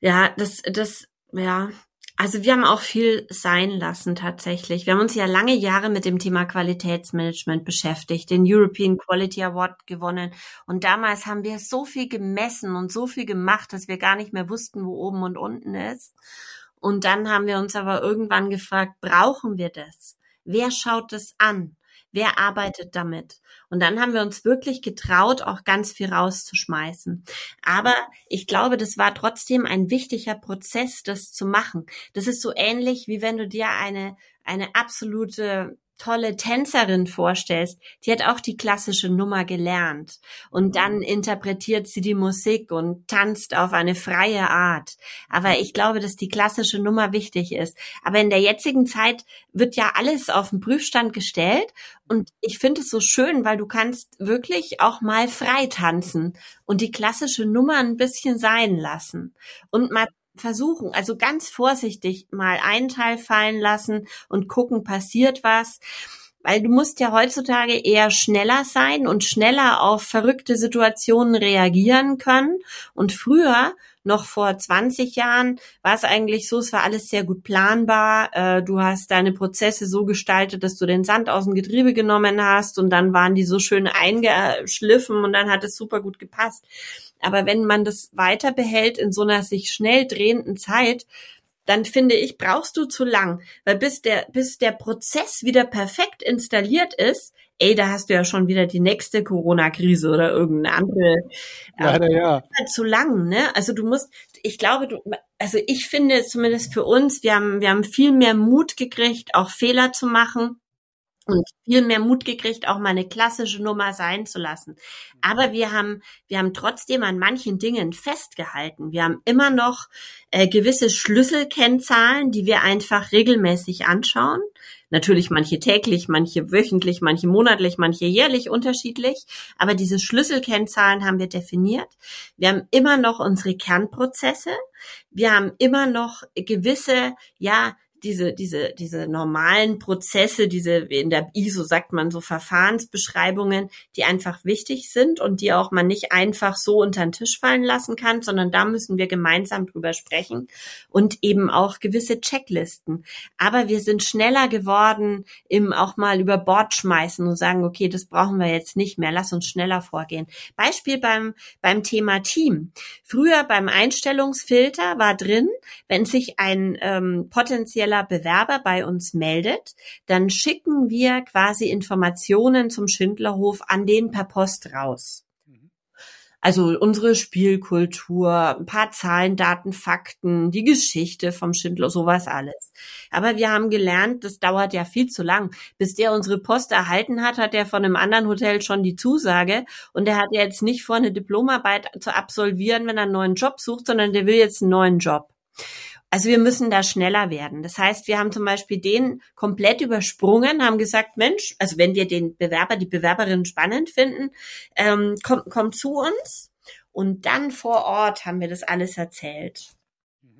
C: ja das, das, ja, also wir haben auch viel sein lassen tatsächlich. Wir haben uns ja lange Jahre mit dem Thema Qualitätsmanagement beschäftigt, den European Quality Award gewonnen. Und damals haben wir so viel gemessen und so viel gemacht, dass wir gar nicht mehr wussten, wo oben und unten ist. Und dann haben wir uns aber irgendwann gefragt, brauchen wir das? wer schaut es an? Wer arbeitet damit? Und dann haben wir uns wirklich getraut, auch ganz viel rauszuschmeißen. Aber ich glaube, das war trotzdem ein wichtiger Prozess, das zu machen. Das ist so ähnlich, wie wenn du dir eine, eine absolute tolle Tänzerin vorstellst, die hat auch die klassische Nummer gelernt und dann interpretiert sie die Musik und tanzt auf eine freie Art. Aber ich glaube, dass die klassische Nummer wichtig ist. Aber in der jetzigen Zeit wird ja alles auf den Prüfstand gestellt und ich finde es so schön, weil du kannst wirklich auch mal frei tanzen und die klassische Nummer ein bisschen sein lassen und mal versuchen, also ganz vorsichtig mal einen Teil fallen lassen und gucken, passiert was. Weil du musst ja heutzutage eher schneller sein und schneller auf verrückte Situationen reagieren können. Und früher, noch vor 20 Jahren, war es eigentlich so, es war alles sehr gut planbar. Äh, du hast deine Prozesse so gestaltet, dass du den Sand aus dem Getriebe genommen hast und dann waren die so schön eingeschliffen und dann hat es super gut gepasst. Aber wenn man das weiter behält in so einer sich schnell drehenden Zeit, dann finde ich, brauchst du zu lang. Weil bis der, bis der Prozess wieder perfekt installiert ist, ey, da hast du ja schon wieder die nächste Corona-Krise oder irgendeine andere.
B: Leider ja.
C: Halt zu lang, ne? Also du musst, ich glaube, du, also ich finde zumindest für uns, wir haben, wir haben viel mehr Mut gekriegt, auch Fehler zu machen und viel mehr Mut gekriegt, auch mal eine klassische Nummer sein zu lassen. Aber wir haben, wir haben trotzdem an manchen Dingen festgehalten. Wir haben immer noch äh, gewisse Schlüsselkennzahlen, die wir einfach regelmäßig anschauen. Natürlich manche täglich, manche wöchentlich, manche monatlich, manche jährlich unterschiedlich. Aber diese Schlüsselkennzahlen haben wir definiert. Wir haben immer noch unsere Kernprozesse. Wir haben immer noch gewisse, ja, diese, diese, diese normalen Prozesse, diese, in der ISO sagt man so Verfahrensbeschreibungen, die einfach wichtig sind und die auch man nicht einfach so unter den Tisch fallen lassen kann, sondern da müssen wir gemeinsam drüber sprechen und eben auch gewisse Checklisten. Aber wir sind schneller geworden im auch mal über Bord schmeißen und sagen, okay, das brauchen wir jetzt nicht mehr, lass uns schneller vorgehen. Beispiel beim, beim Thema Team. Früher beim Einstellungsfilter war drin, wenn sich ein ähm, potenzieller potenzieller Bewerber bei uns meldet, dann schicken wir quasi Informationen zum Schindlerhof an den per Post raus. Also unsere Spielkultur, ein paar Zahlen, Daten, Fakten, die Geschichte vom Schindler, sowas alles. Aber wir haben gelernt, das dauert ja viel zu lang. Bis der unsere Post erhalten hat, hat er von einem anderen Hotel schon die Zusage und der hat jetzt nicht vor, eine Diplomarbeit zu absolvieren, wenn er einen neuen Job sucht, sondern der will jetzt einen neuen Job. Also wir müssen da schneller werden. Das heißt, wir haben zum Beispiel den komplett übersprungen, haben gesagt, Mensch, also wenn wir den Bewerber, die Bewerberin spannend finden, ähm, kommt komm zu uns. Und dann vor Ort haben wir das alles erzählt.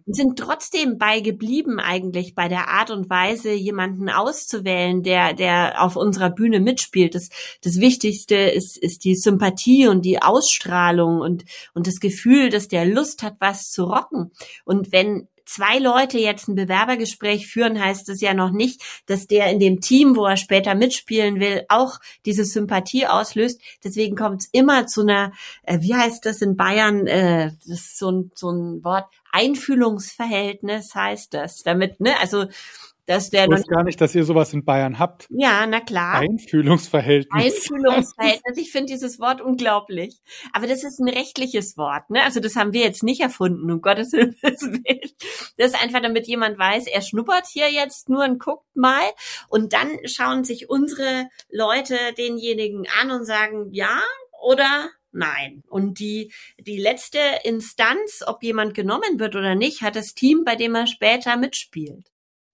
C: Und sind trotzdem bei geblieben eigentlich bei der Art und Weise, jemanden auszuwählen, der, der auf unserer Bühne mitspielt. Das, das Wichtigste ist, ist die Sympathie und die Ausstrahlung und, und das Gefühl, dass der Lust hat, was zu rocken. Und wenn zwei Leute jetzt ein Bewerbergespräch führen, heißt es ja noch nicht, dass der in dem Team, wo er später mitspielen will, auch diese Sympathie auslöst. Deswegen kommt es immer zu einer, äh, wie heißt das in Bayern, äh, das ist so ein, so ein Wort, Einfühlungsverhältnis heißt das. Damit, ne, also dass der
B: ich weiß gar nicht, dass ihr sowas in Bayern habt.
C: Ja, na klar.
B: Einfühlungsverhältnis.
C: Einfühlungsverhältnis. Ich finde dieses Wort unglaublich. Aber das ist ein rechtliches Wort. Ne? Also das haben wir jetzt nicht erfunden, um Gottes (laughs) Willen. Das ist einfach, damit jemand weiß, er schnuppert hier jetzt nur und guckt mal. Und dann schauen sich unsere Leute denjenigen an und sagen, ja oder Nein. Und die, die letzte Instanz, ob jemand genommen wird oder nicht, hat das Team, bei dem er später mitspielt.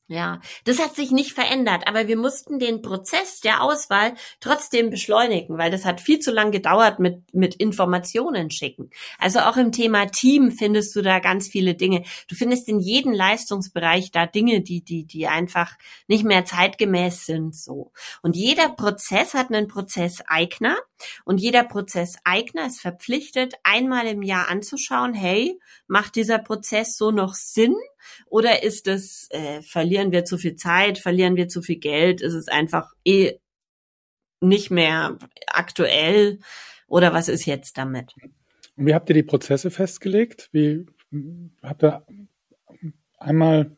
C: Ja, das hat sich nicht verändert, aber wir mussten den Prozess der Auswahl trotzdem beschleunigen, weil das hat viel zu lang gedauert mit, mit Informationen schicken. Also auch im Thema Team findest du da ganz viele Dinge. Du findest in jedem Leistungsbereich da Dinge, die, die, die einfach nicht mehr zeitgemäß sind, so. Und jeder Prozess hat einen Prozesseigner und jeder Prozesseigner ist verpflichtet, einmal im Jahr anzuschauen, hey, macht dieser Prozess so noch Sinn? Oder ist es, äh, verlieren wir zu viel Zeit, verlieren wir zu viel Geld, ist es einfach eh nicht mehr aktuell? Oder was ist jetzt damit?
B: Und wie habt ihr die Prozesse festgelegt? Wie habt ihr einmal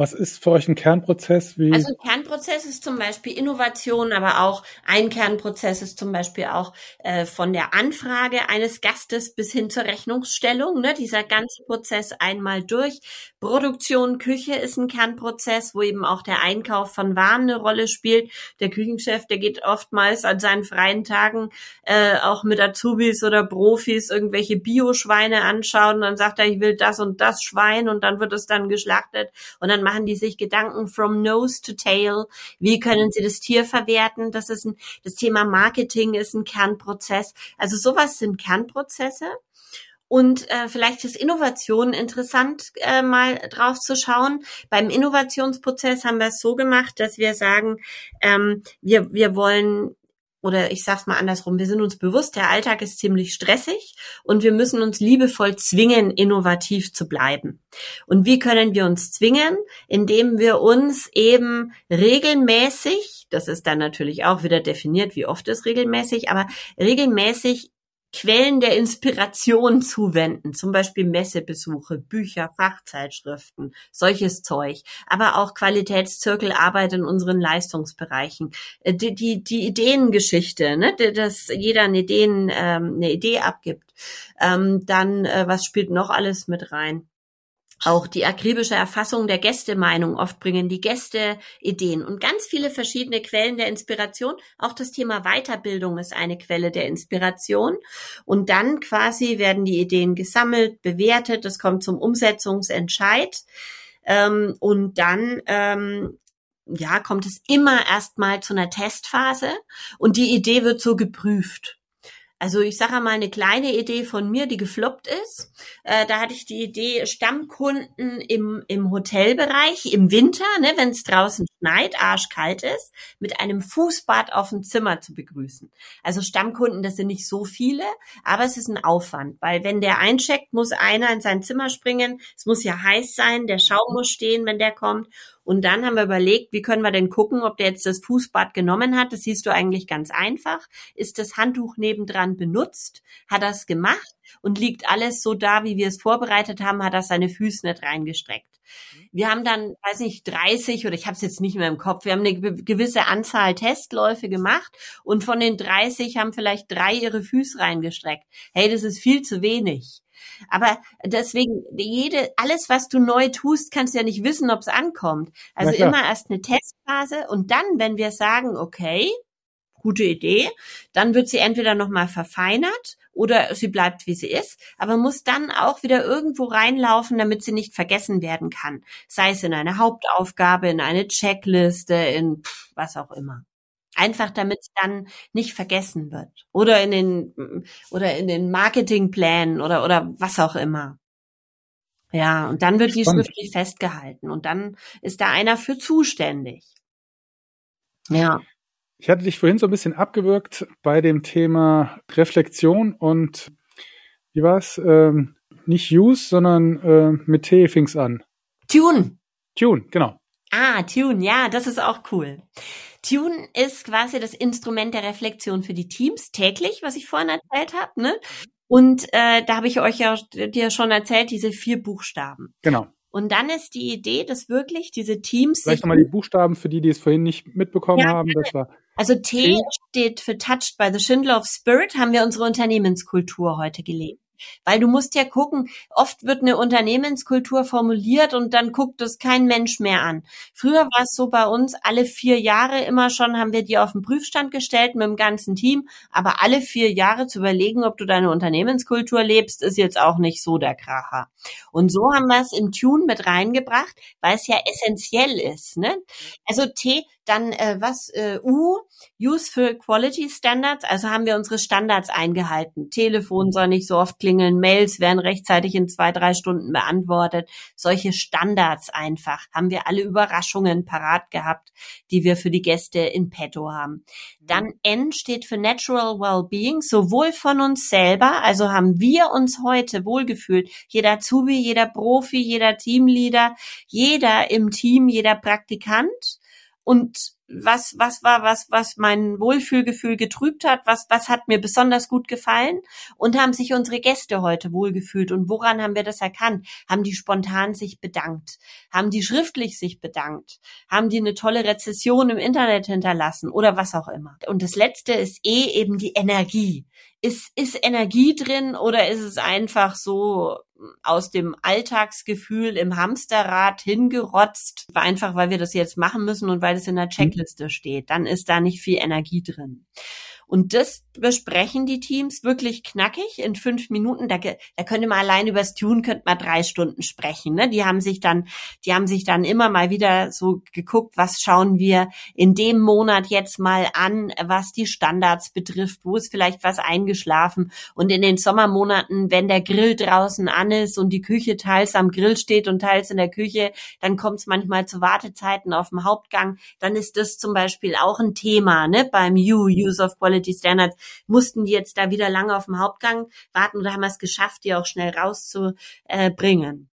B: Was ist für euch ein Kernprozess?
C: Wie also ein Kernprozess ist zum Beispiel Innovation, aber auch ein Kernprozess ist zum Beispiel auch äh, von der Anfrage eines Gastes bis hin zur Rechnungsstellung. Ne? Dieser ganze Prozess einmal durch. Produktion, Küche ist ein Kernprozess, wo eben auch der Einkauf von Waren eine Rolle spielt. Der Küchenchef, der geht oftmals an seinen freien Tagen äh, auch mit Azubis oder Profis irgendwelche Bioschweine anschauen. Dann sagt er, ich will das und das Schwein und dann wird es dann geschlachtet und dann machen die sich Gedanken from nose to tail. Wie können sie das Tier verwerten? Das ist ein, das Thema Marketing ist ein Kernprozess. Also sowas sind Kernprozesse. Und äh, vielleicht ist Innovation interessant, äh, mal drauf zu schauen. Beim Innovationsprozess haben wir es so gemacht, dass wir sagen, ähm, wir, wir wollen oder ich sag's mal andersrum, wir sind uns bewusst, der Alltag ist ziemlich stressig und wir müssen uns liebevoll zwingen, innovativ zu bleiben. Und wie können wir uns zwingen? Indem wir uns eben regelmäßig, das ist dann natürlich auch wieder definiert, wie oft ist regelmäßig, aber regelmäßig Quellen der Inspiration zuwenden, zum Beispiel Messebesuche, Bücher, Fachzeitschriften, solches Zeug, aber auch Qualitätszirkelarbeit in unseren Leistungsbereichen, äh, die, die, die Ideengeschichte, ne, dass jeder eine, Ideen, ähm, eine Idee abgibt. Ähm, dann, äh, was spielt noch alles mit rein? Auch die akribische Erfassung der Gästemeinung. Oft bringen die Gäste Ideen und ganz viele verschiedene Quellen der Inspiration. Auch das Thema Weiterbildung ist eine Quelle der Inspiration. Und dann quasi werden die Ideen gesammelt, bewertet. Es kommt zum Umsetzungsentscheid. Ähm, und dann ähm, ja, kommt es immer erstmal zu einer Testphase und die Idee wird so geprüft. Also ich sage mal eine kleine Idee von mir, die gefloppt ist. Äh, da hatte ich die Idee, Stammkunden im, im Hotelbereich im Winter, ne, wenn es draußen schneit, arschkalt ist, mit einem Fußbad auf dem Zimmer zu begrüßen. Also Stammkunden, das sind nicht so viele, aber es ist ein Aufwand, weil wenn der eincheckt, muss einer in sein Zimmer springen. Es muss ja heiß sein, der Schaum muss stehen, wenn der kommt. Und dann haben wir überlegt, wie können wir denn gucken, ob der jetzt das Fußbad genommen hat. Das siehst du eigentlich ganz einfach. Ist das Handtuch nebendran benutzt? Hat es gemacht? Und liegt alles so da, wie wir es vorbereitet haben, hat er seine Füße nicht reingestreckt. Wir haben dann, weiß nicht, 30 oder ich habe es jetzt nicht mehr im Kopf, wir haben eine gewisse Anzahl Testläufe gemacht und von den 30 haben vielleicht drei ihre Füße reingestreckt. Hey, das ist viel zu wenig. Aber deswegen, jede, alles, was du neu tust, kannst du ja nicht wissen, ob es ankommt. Also immer erst eine Testphase und dann, wenn wir sagen, okay, gute Idee, dann wird sie entweder nochmal verfeinert oder sie bleibt, wie sie ist, aber muss dann auch wieder irgendwo reinlaufen, damit sie nicht vergessen werden kann. Sei es in eine Hauptaufgabe, in eine Checkliste, in pff, was auch immer. Einfach damit es dann nicht vergessen wird. Oder in den, oder in den Marketingplänen oder, oder was auch immer. Ja, und dann wird die schriftlich festgehalten und dann ist da einer für zuständig.
B: Ja. Ich hatte dich vorhin so ein bisschen abgewürgt bei dem Thema Reflexion und wie war's? Ähm, nicht Use, sondern äh, mit T fing's an.
C: Tune.
B: Tune, genau.
C: Ah, Tune, ja, das ist auch cool. Tune ist quasi das Instrument der Reflexion für die Teams täglich, was ich vorhin erzählt habe. Ne? Und äh, da habe ich euch ja dir schon erzählt, diese vier Buchstaben.
B: Genau.
C: Und dann ist die Idee, dass wirklich diese Teams.
B: Vielleicht nochmal die Buchstaben für die, die es vorhin nicht mitbekommen ja, haben. Das war
C: also T, T steht für Touched by the Schindler of Spirit, haben wir unsere Unternehmenskultur heute gelebt. Weil du musst ja gucken, oft wird eine Unternehmenskultur formuliert und dann guckt es kein Mensch mehr an. Früher war es so bei uns, alle vier Jahre immer schon haben wir die auf den Prüfstand gestellt mit dem ganzen Team, aber alle vier Jahre zu überlegen, ob du deine Unternehmenskultur lebst, ist jetzt auch nicht so der Kracher. Und so haben wir es im Tune mit reingebracht, weil es ja essentiell ist. Ne? Also T, dann äh, was äh, U, Use for Quality Standards, also haben wir unsere Standards eingehalten. Telefon soll nicht so oft klingeln, Mails werden rechtzeitig in zwei, drei Stunden beantwortet. Solche Standards einfach. Haben wir alle Überraschungen parat gehabt, die wir für die Gäste in petto haben. Dann N steht für Natural Wellbeing, sowohl von uns selber, also haben wir uns heute wohlgefühlt. Jeder Azubi, jeder Profi, jeder Teamleader, jeder im Team, jeder Praktikant und was, was war, was, was mein Wohlfühlgefühl getrübt hat, was, was hat mir besonders gut gefallen und haben sich unsere Gäste heute wohlgefühlt und woran haben wir das erkannt? Haben die spontan sich bedankt? Haben die schriftlich sich bedankt? Haben die eine tolle Rezession im Internet hinterlassen oder was auch immer? Und das letzte ist eh eben die Energie. Ist, ist Energie drin oder ist es einfach so aus dem Alltagsgefühl im Hamsterrad hingerotzt, einfach weil wir das jetzt machen müssen und weil es in der mhm. Checkliste steht? Dann ist da nicht viel Energie drin. Und das besprechen die Teams wirklich knackig in fünf Minuten. Da, da könnte man allein über das Tune könnte man drei Stunden sprechen. Ne? Die haben sich dann, die haben sich dann immer mal wieder so geguckt, was schauen wir in dem Monat jetzt mal an, was die Standards betrifft, wo ist vielleicht was eingeschlafen. Und in den Sommermonaten, wenn der Grill draußen an ist und die Küche teils am Grill steht und teils in der Küche, dann kommt es manchmal zu Wartezeiten auf dem Hauptgang. Dann ist das zum Beispiel auch ein Thema ne? beim U, Use of Quality Quality Standards, mussten die jetzt da wieder lange auf dem Hauptgang warten oder haben es geschafft, die auch schnell rauszubringen.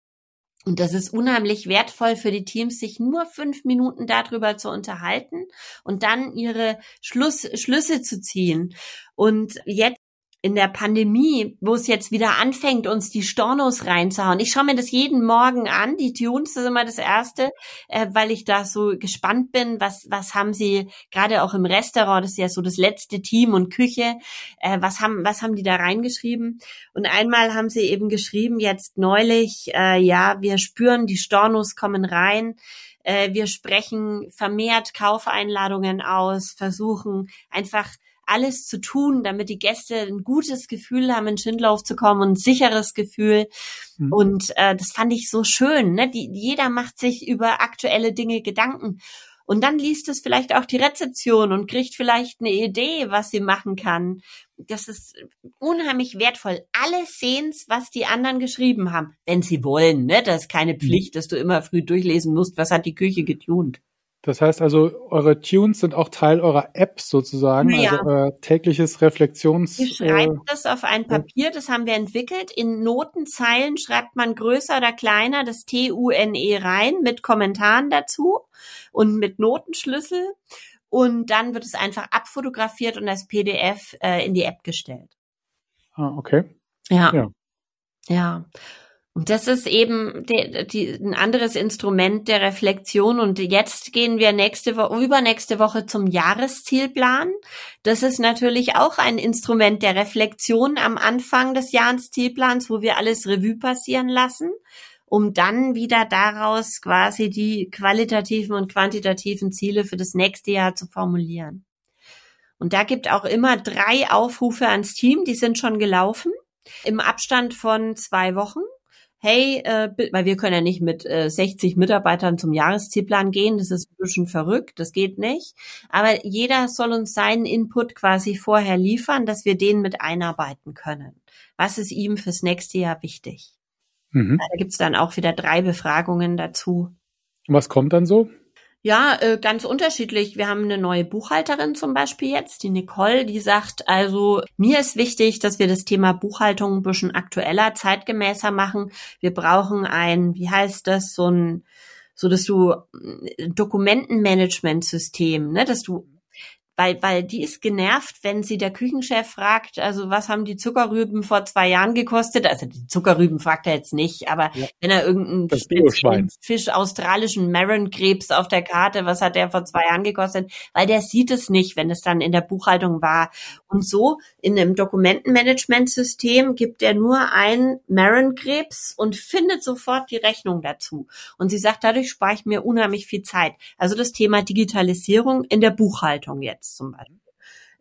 C: Und das ist unheimlich wertvoll für die Teams, sich nur fünf Minuten darüber zu unterhalten und dann ihre Schluss, Schlüsse zu ziehen. Und jetzt in der Pandemie, wo es jetzt wieder anfängt, uns die Stornos reinzuhauen. Ich schaue mir das jeden Morgen an. Die Tunes ist immer das Erste, äh, weil ich da so gespannt bin, was, was haben sie gerade auch im Restaurant, das ist ja so das letzte Team und Küche, äh, was haben, was haben die da reingeschrieben? Und einmal haben sie eben geschrieben, jetzt neulich, äh, ja, wir spüren, die Stornos kommen rein. Äh, wir sprechen vermehrt Kaufeinladungen aus, versuchen einfach alles zu tun, damit die Gäste ein gutes Gefühl haben, in Schindlauf zu kommen und ein sicheres Gefühl. Mhm. Und äh, das fand ich so schön. Ne? Die, jeder macht sich über aktuelle Dinge Gedanken. Und dann liest es vielleicht auch die Rezeption und kriegt vielleicht eine Idee, was sie machen kann. Das ist unheimlich wertvoll. Alle sehen's, was die anderen geschrieben haben, wenn sie wollen. Ne? Das ist keine mhm. Pflicht, dass du immer früh durchlesen musst, was hat die Küche getunt.
B: Das heißt also, eure Tunes sind auch Teil eurer App sozusagen, ja. also euer tägliches Reflexions.
C: Ihr schreibt äh, das auf ein Papier, das haben wir entwickelt. In Notenzeilen schreibt man größer oder kleiner das T-U-N-E rein mit Kommentaren dazu und mit Notenschlüssel. Und dann wird es einfach abfotografiert und als PDF äh, in die App gestellt.
B: Ah, okay.
C: Ja. Ja. ja. Und das ist eben die, die, ein anderes Instrument der Reflexion. Und jetzt gehen wir nächste Woche, übernächste Woche zum Jahreszielplan. Das ist natürlich auch ein Instrument der Reflexion am Anfang des Jahreszielplans, wo wir alles Revue passieren lassen, um dann wieder daraus quasi die qualitativen und quantitativen Ziele für das nächste Jahr zu formulieren. Und da gibt auch immer drei Aufrufe ans Team, die sind schon gelaufen im Abstand von zwei Wochen hey, äh, weil wir können ja nicht mit äh, 60 Mitarbeitern zum Jahreszielplan gehen, das ist ein bisschen verrückt, das geht nicht. Aber jeder soll uns seinen Input quasi vorher liefern, dass wir den mit einarbeiten können. Was ist ihm fürs nächste Jahr wichtig? Mhm. Da gibt's dann auch wieder drei Befragungen dazu.
B: Was kommt dann so?
C: Ja, äh, ganz unterschiedlich. Wir haben eine neue Buchhalterin zum Beispiel jetzt, die Nicole, die sagt, also mir ist wichtig, dass wir das Thema Buchhaltung ein bisschen aktueller, zeitgemäßer machen. Wir brauchen ein, wie heißt das, so ein, so dass du äh, Dokumentenmanagementsystem, ne, dass du weil, weil die ist genervt, wenn sie der Küchenchef fragt, also was haben die Zuckerrüben vor zwei Jahren gekostet? Also die Zuckerrüben fragt er jetzt nicht, aber ja. wenn er irgendeinen Fisch, australischen Maron-Krebs auf der Karte, was hat der vor zwei Jahren gekostet? Weil der sieht es nicht, wenn es dann in der Buchhaltung war. Und so in einem Dokumentenmanagementsystem gibt er nur ein Maron-Krebs und findet sofort die Rechnung dazu. Und sie sagt, dadurch spare ich mir unheimlich viel Zeit. Also das Thema Digitalisierung in der Buchhaltung jetzt zum Beispiel.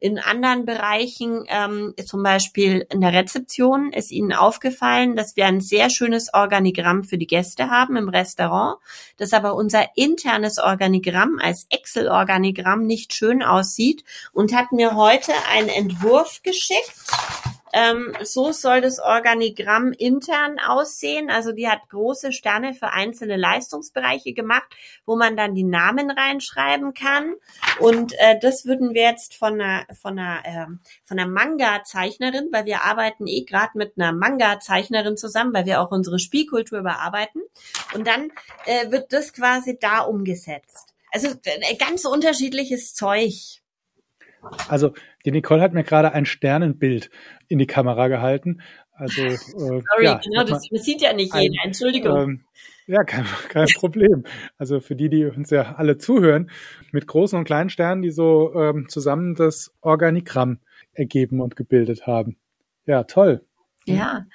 C: In anderen Bereichen, ähm, zum Beispiel in der Rezeption, ist Ihnen aufgefallen, dass wir ein sehr schönes Organigramm für die Gäste haben im Restaurant, dass aber unser internes Organigramm als Excel-Organigramm nicht schön aussieht und hat mir heute einen Entwurf geschickt ähm, so soll das Organigramm intern aussehen. Also die hat große Sterne für einzelne Leistungsbereiche gemacht, wo man dann die Namen reinschreiben kann. Und äh, das würden wir jetzt von einer von einer äh, von einer Manga-Zeichnerin, weil wir arbeiten eh gerade mit einer Manga-Zeichnerin zusammen, weil wir auch unsere Spielkultur überarbeiten. Und dann äh, wird das quasi da umgesetzt. Also äh, ganz unterschiedliches Zeug.
B: Also die Nicole hat mir gerade ein Sternenbild in die Kamera gehalten. Also äh,
C: Sorry,
B: ja,
C: genau, das, das sieht ja nicht jeder. Entschuldigung.
B: Ähm, ja, kein, (laughs) kein Problem. Also für die, die uns ja alle zuhören, mit großen und kleinen Sternen, die so ähm, zusammen das Organigramm ergeben und gebildet haben. Ja, toll.
C: Ja.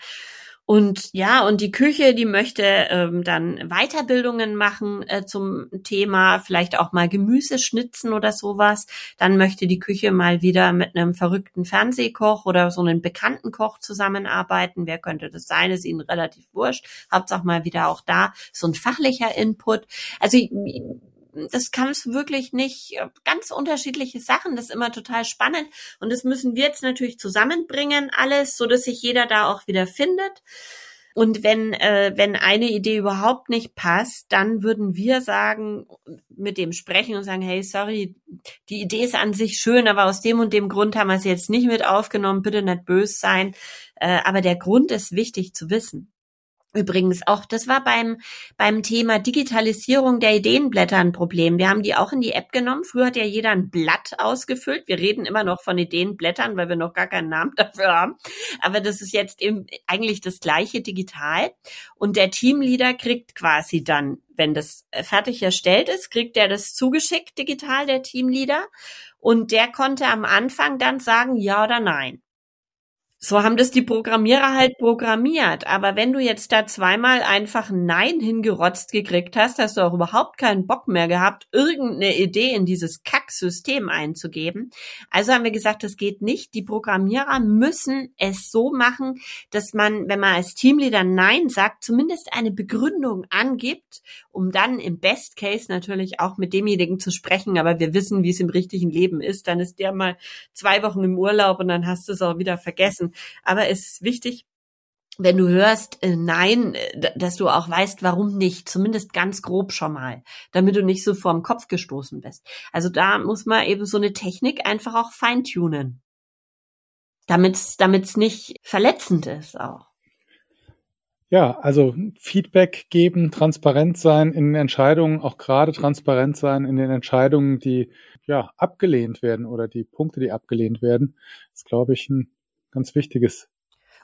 C: Und ja, und die Küche, die möchte ähm, dann Weiterbildungen machen äh, zum Thema, vielleicht auch mal Gemüse schnitzen oder sowas. Dann möchte die Küche mal wieder mit einem verrückten Fernsehkoch oder so einem bekannten Koch zusammenarbeiten. Wer könnte das sein? Ist ihnen relativ wurscht. Hauptsache mal wieder auch da so ein fachlicher Input. Also das kannst du wirklich nicht, äh, ganz unterschiedliche Sachen, das ist immer total spannend und das müssen wir jetzt natürlich zusammenbringen alles, so dass sich jeder da auch wieder findet. Und wenn, äh, wenn eine Idee überhaupt nicht passt, dann würden wir sagen, mit dem sprechen und sagen, hey, sorry, die Idee ist an sich schön, aber aus dem und dem Grund haben wir sie jetzt nicht mit aufgenommen, bitte nicht böse sein. Äh, aber der Grund ist wichtig zu wissen. Übrigens auch, das war beim, beim Thema Digitalisierung der Ideenblätter ein Problem. Wir haben die auch in die App genommen. Früher hat ja jeder ein Blatt ausgefüllt. Wir reden immer noch von Ideenblättern, weil wir noch gar keinen Namen (laughs) dafür haben. Aber das ist jetzt eben eigentlich das gleiche digital. Und der Teamleader kriegt quasi dann, wenn das fertig erstellt ist, kriegt er das zugeschickt digital, der Teamleader. Und der konnte am Anfang dann sagen, ja oder nein. So haben das die Programmierer halt programmiert. Aber wenn du jetzt da zweimal einfach Nein hingerotzt gekriegt hast, hast du auch überhaupt keinen Bock mehr gehabt, irgendeine Idee in dieses Kacksystem einzugeben. Also haben wir gesagt, das geht nicht. Die Programmierer müssen es so machen, dass man, wenn man als Teamleader Nein sagt, zumindest eine Begründung angibt, um dann im Best Case natürlich auch mit demjenigen zu sprechen. Aber wir wissen, wie es im richtigen Leben ist. Dann ist der mal zwei Wochen im Urlaub und dann hast du es auch wieder vergessen. Aber es ist wichtig, wenn du hörst äh, Nein, äh, dass du auch weißt, warum nicht, zumindest ganz grob schon mal, damit du nicht so vorm Kopf gestoßen bist. Also da muss man eben so eine Technik einfach auch feintunen, damit es nicht verletzend ist auch.
B: Ja, also Feedback geben, transparent sein in den Entscheidungen, auch gerade transparent sein in den Entscheidungen, die ja abgelehnt werden oder die Punkte, die abgelehnt werden, ist, glaube ich, ein ganz wichtiges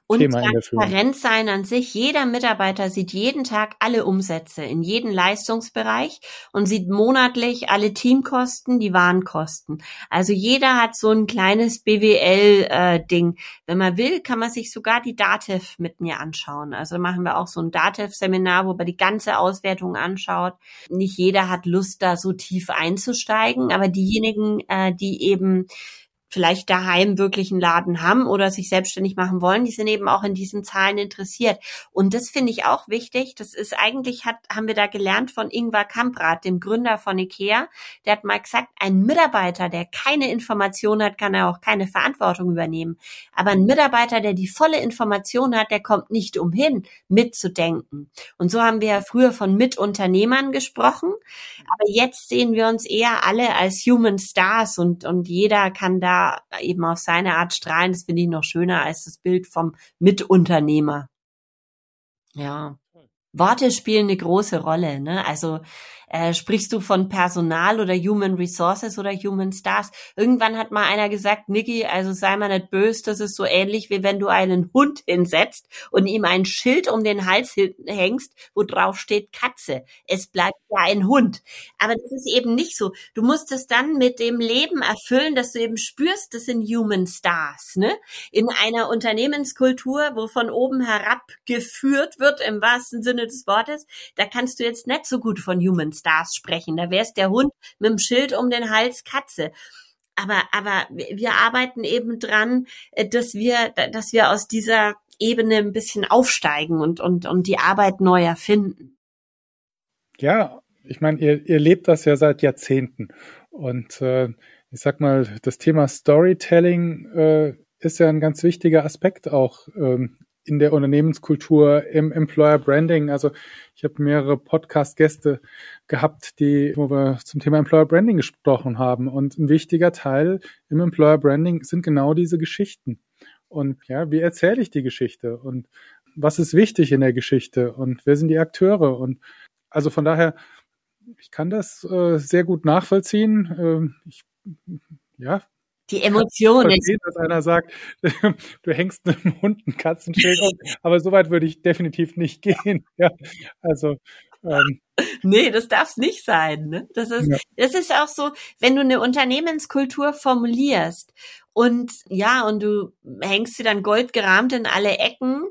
C: und Thema Transparenz sein an sich. Jeder Mitarbeiter sieht jeden Tag alle Umsätze in jedem Leistungsbereich und sieht monatlich alle Teamkosten, die Warenkosten. Also jeder hat so ein kleines BWL-Ding. Äh, Wenn man will, kann man sich sogar die DATEV mit mir anschauen. Also machen wir auch so ein DATEV-Seminar, wo man die ganze Auswertung anschaut. Nicht jeder hat Lust, da so tief einzusteigen, aber diejenigen, äh, die eben vielleicht daheim wirklich einen Laden haben oder sich selbstständig machen wollen, die sind eben auch in diesen Zahlen interessiert. Und das finde ich auch wichtig. Das ist eigentlich, hat, haben wir da gelernt von Ingvar Kamprad, dem Gründer von IKEA. Der hat mal gesagt, ein Mitarbeiter, der keine Information hat, kann er auch keine Verantwortung übernehmen. Aber ein Mitarbeiter, der die volle Information hat, der kommt nicht umhin, mitzudenken. Und so haben wir ja früher von Mitunternehmern gesprochen. Aber jetzt sehen wir uns eher alle als Human Stars und, und jeder kann da eben auf seine Art strahlen. Das finde ich noch schöner als das Bild vom Mitunternehmer. Ja. Worte spielen eine große Rolle. Ne? Also äh, sprichst du von Personal oder Human Resources oder Human Stars? Irgendwann hat mal einer gesagt, Niki, also sei mal nicht böse, das ist so ähnlich wie wenn du einen Hund hinsetzt und ihm ein Schild um den Hals hängst, wo drauf steht Katze. Es bleibt ja ein Hund. Aber das ist eben nicht so. Du musst es dann mit dem Leben erfüllen, dass du eben spürst, das sind Human Stars. Ne? In einer Unternehmenskultur, wo von oben herab geführt wird, im wahrsten Sinne des Wortes, da kannst du jetzt nicht so gut von Human Stars sprechen. Da wär's der Hund mit dem Schild um den Hals Katze. Aber, aber wir arbeiten eben dran, äh, dass wir, dass wir aus dieser Ebene ein bisschen aufsteigen und, und, und die Arbeit neu erfinden.
B: Ja, ich meine, ihr, ihr lebt das ja seit Jahrzehnten. Und äh, ich sag mal, das Thema Storytelling äh, ist ja ein ganz wichtiger Aspekt auch ähm, in der Unternehmenskultur, im Employer Branding. Also ich habe mehrere Podcast-Gäste gehabt, die, wo wir zum Thema Employer Branding gesprochen haben. Und ein wichtiger Teil im Employer Branding sind genau diese Geschichten. Und ja, wie erzähle ich die Geschichte? Und was ist wichtig in der Geschichte? Und wer sind die Akteure? Und also von daher ich kann das äh, sehr gut nachvollziehen. Ähm, ich,
C: ja, die Emotionen.
B: Ich verstehe, dass einer sagt, (laughs) du hängst einem Hund ein Katzenschild auf, aber so weit würde ich definitiv nicht gehen. (laughs) Ja, also
C: ähm, nee, das darf nicht sein. Ne? Das ist, ja. das ist auch so, wenn du eine Unternehmenskultur formulierst und ja, und du hängst sie dann goldgerahmt in alle Ecken,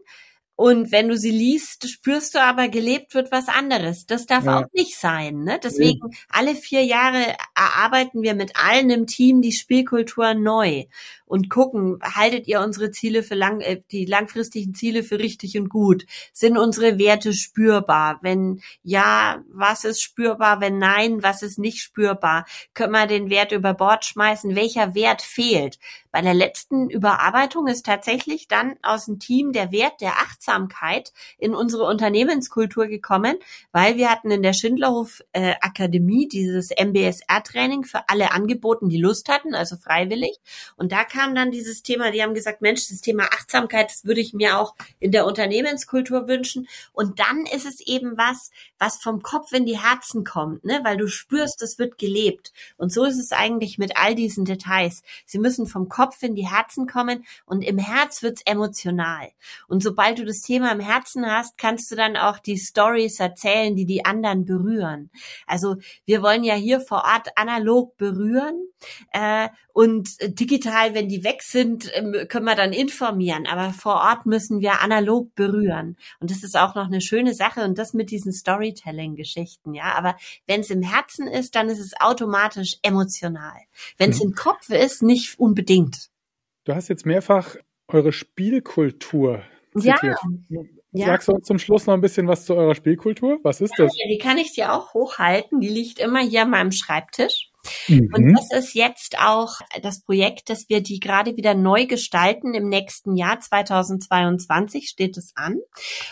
C: und wenn du sie liest, spürst du aber, gelebt wird was anderes. Das darf ja. auch nicht sein. Ne? Deswegen, ja. alle vier Jahre erarbeiten wir mit allen im Team die Spielkultur neu und gucken, haltet ihr unsere Ziele für lang, äh, die langfristigen Ziele für richtig und gut? Sind unsere Werte spürbar? Wenn ja, was ist spürbar? Wenn nein, was ist nicht spürbar? Können wir den Wert über Bord schmeißen? Welcher Wert fehlt? Bei der letzten Überarbeitung ist tatsächlich dann aus dem Team der Wert der Achtsamkeit in unsere Unternehmenskultur gekommen, weil wir hatten in der Schindlerhof äh, Akademie dieses MBSR-Training für alle angeboten, die Lust hatten, also freiwillig. Und da kam dann dieses Thema, die haben gesagt, Mensch, das Thema Achtsamkeit, das würde ich mir auch in der Unternehmenskultur wünschen. Und dann ist es eben was, was vom Kopf in die Herzen kommt, ne? weil du spürst, es wird gelebt. Und so ist es eigentlich mit all diesen Details. Sie müssen vom Kopf in die Herzen kommen und im Herz wird's emotional. Und sobald du das Thema im Herzen hast, kannst du dann auch die Stories erzählen, die die anderen berühren. Also wir wollen ja hier vor Ort analog berühren äh, und digital, wenn die weg sind, ähm, können wir dann informieren. Aber vor Ort müssen wir analog berühren. Und das ist auch noch eine schöne Sache und das mit diesen Storytelling-Geschichten, ja. Aber wenn es im Herzen ist, dann ist es automatisch emotional. Wenn es mhm. im Kopf ist, nicht unbedingt.
B: Du hast jetzt mehrfach eure Spielkultur zitiert. Ja. Sagst du uns zum Schluss noch ein bisschen was zu eurer Spielkultur? Was ist das?
C: Ja, die kann ich dir auch hochhalten. Die liegt immer hier an meinem Schreibtisch. Mhm. Und das ist jetzt auch das Projekt, dass wir die gerade wieder neu gestalten. Im nächsten Jahr 2022 steht es an.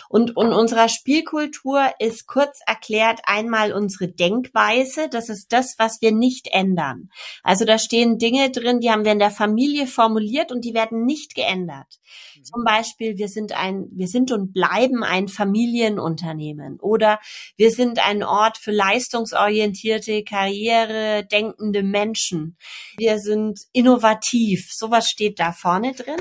C: Und in unserer Spielkultur ist kurz erklärt einmal unsere Denkweise. Das ist das, was wir nicht ändern. Also da stehen Dinge drin, die haben wir in der Familie formuliert und die werden nicht geändert. Mhm. Zum Beispiel, wir sind ein, wir sind und bleiben ein Familienunternehmen oder wir sind ein Ort für leistungsorientierte Karriere, denkende Menschen. Wir sind innovativ. Sowas steht da vorne drin.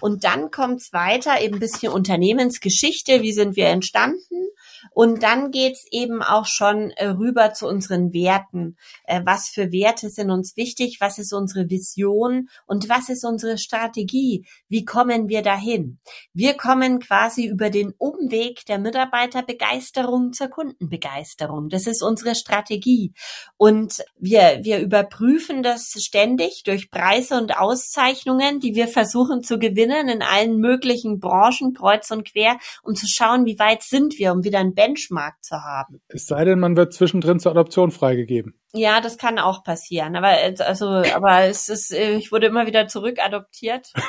C: Und dann kommt's weiter, eben ein bisschen Unternehmensgeschichte. Wie sind wir entstanden? Und dann geht's eben auch schon äh, rüber zu unseren Werten. Äh, was für Werte sind uns wichtig? Was ist unsere Vision? Und was ist unsere Strategie? Wie kommen wir dahin? Wir kommen quasi über den Umweg der Mitarbeiterbegeisterung zur Kundenbegeisterung. Das ist unsere Strategie. Und wir, wir überprüfen das ständig durch Preise und Auszeichnungen, die wir versuchen zu gewinnen in allen möglichen Branchen, kreuz und quer, um zu schauen, wie weit sind wir, um wieder ein Benchmark zu haben.
B: Es sei denn, man wird zwischendrin zur Adoption freigegeben.
C: Ja, das kann auch passieren. Aber also, aber es ist, ich wurde immer wieder zurückadoptiert. (laughs)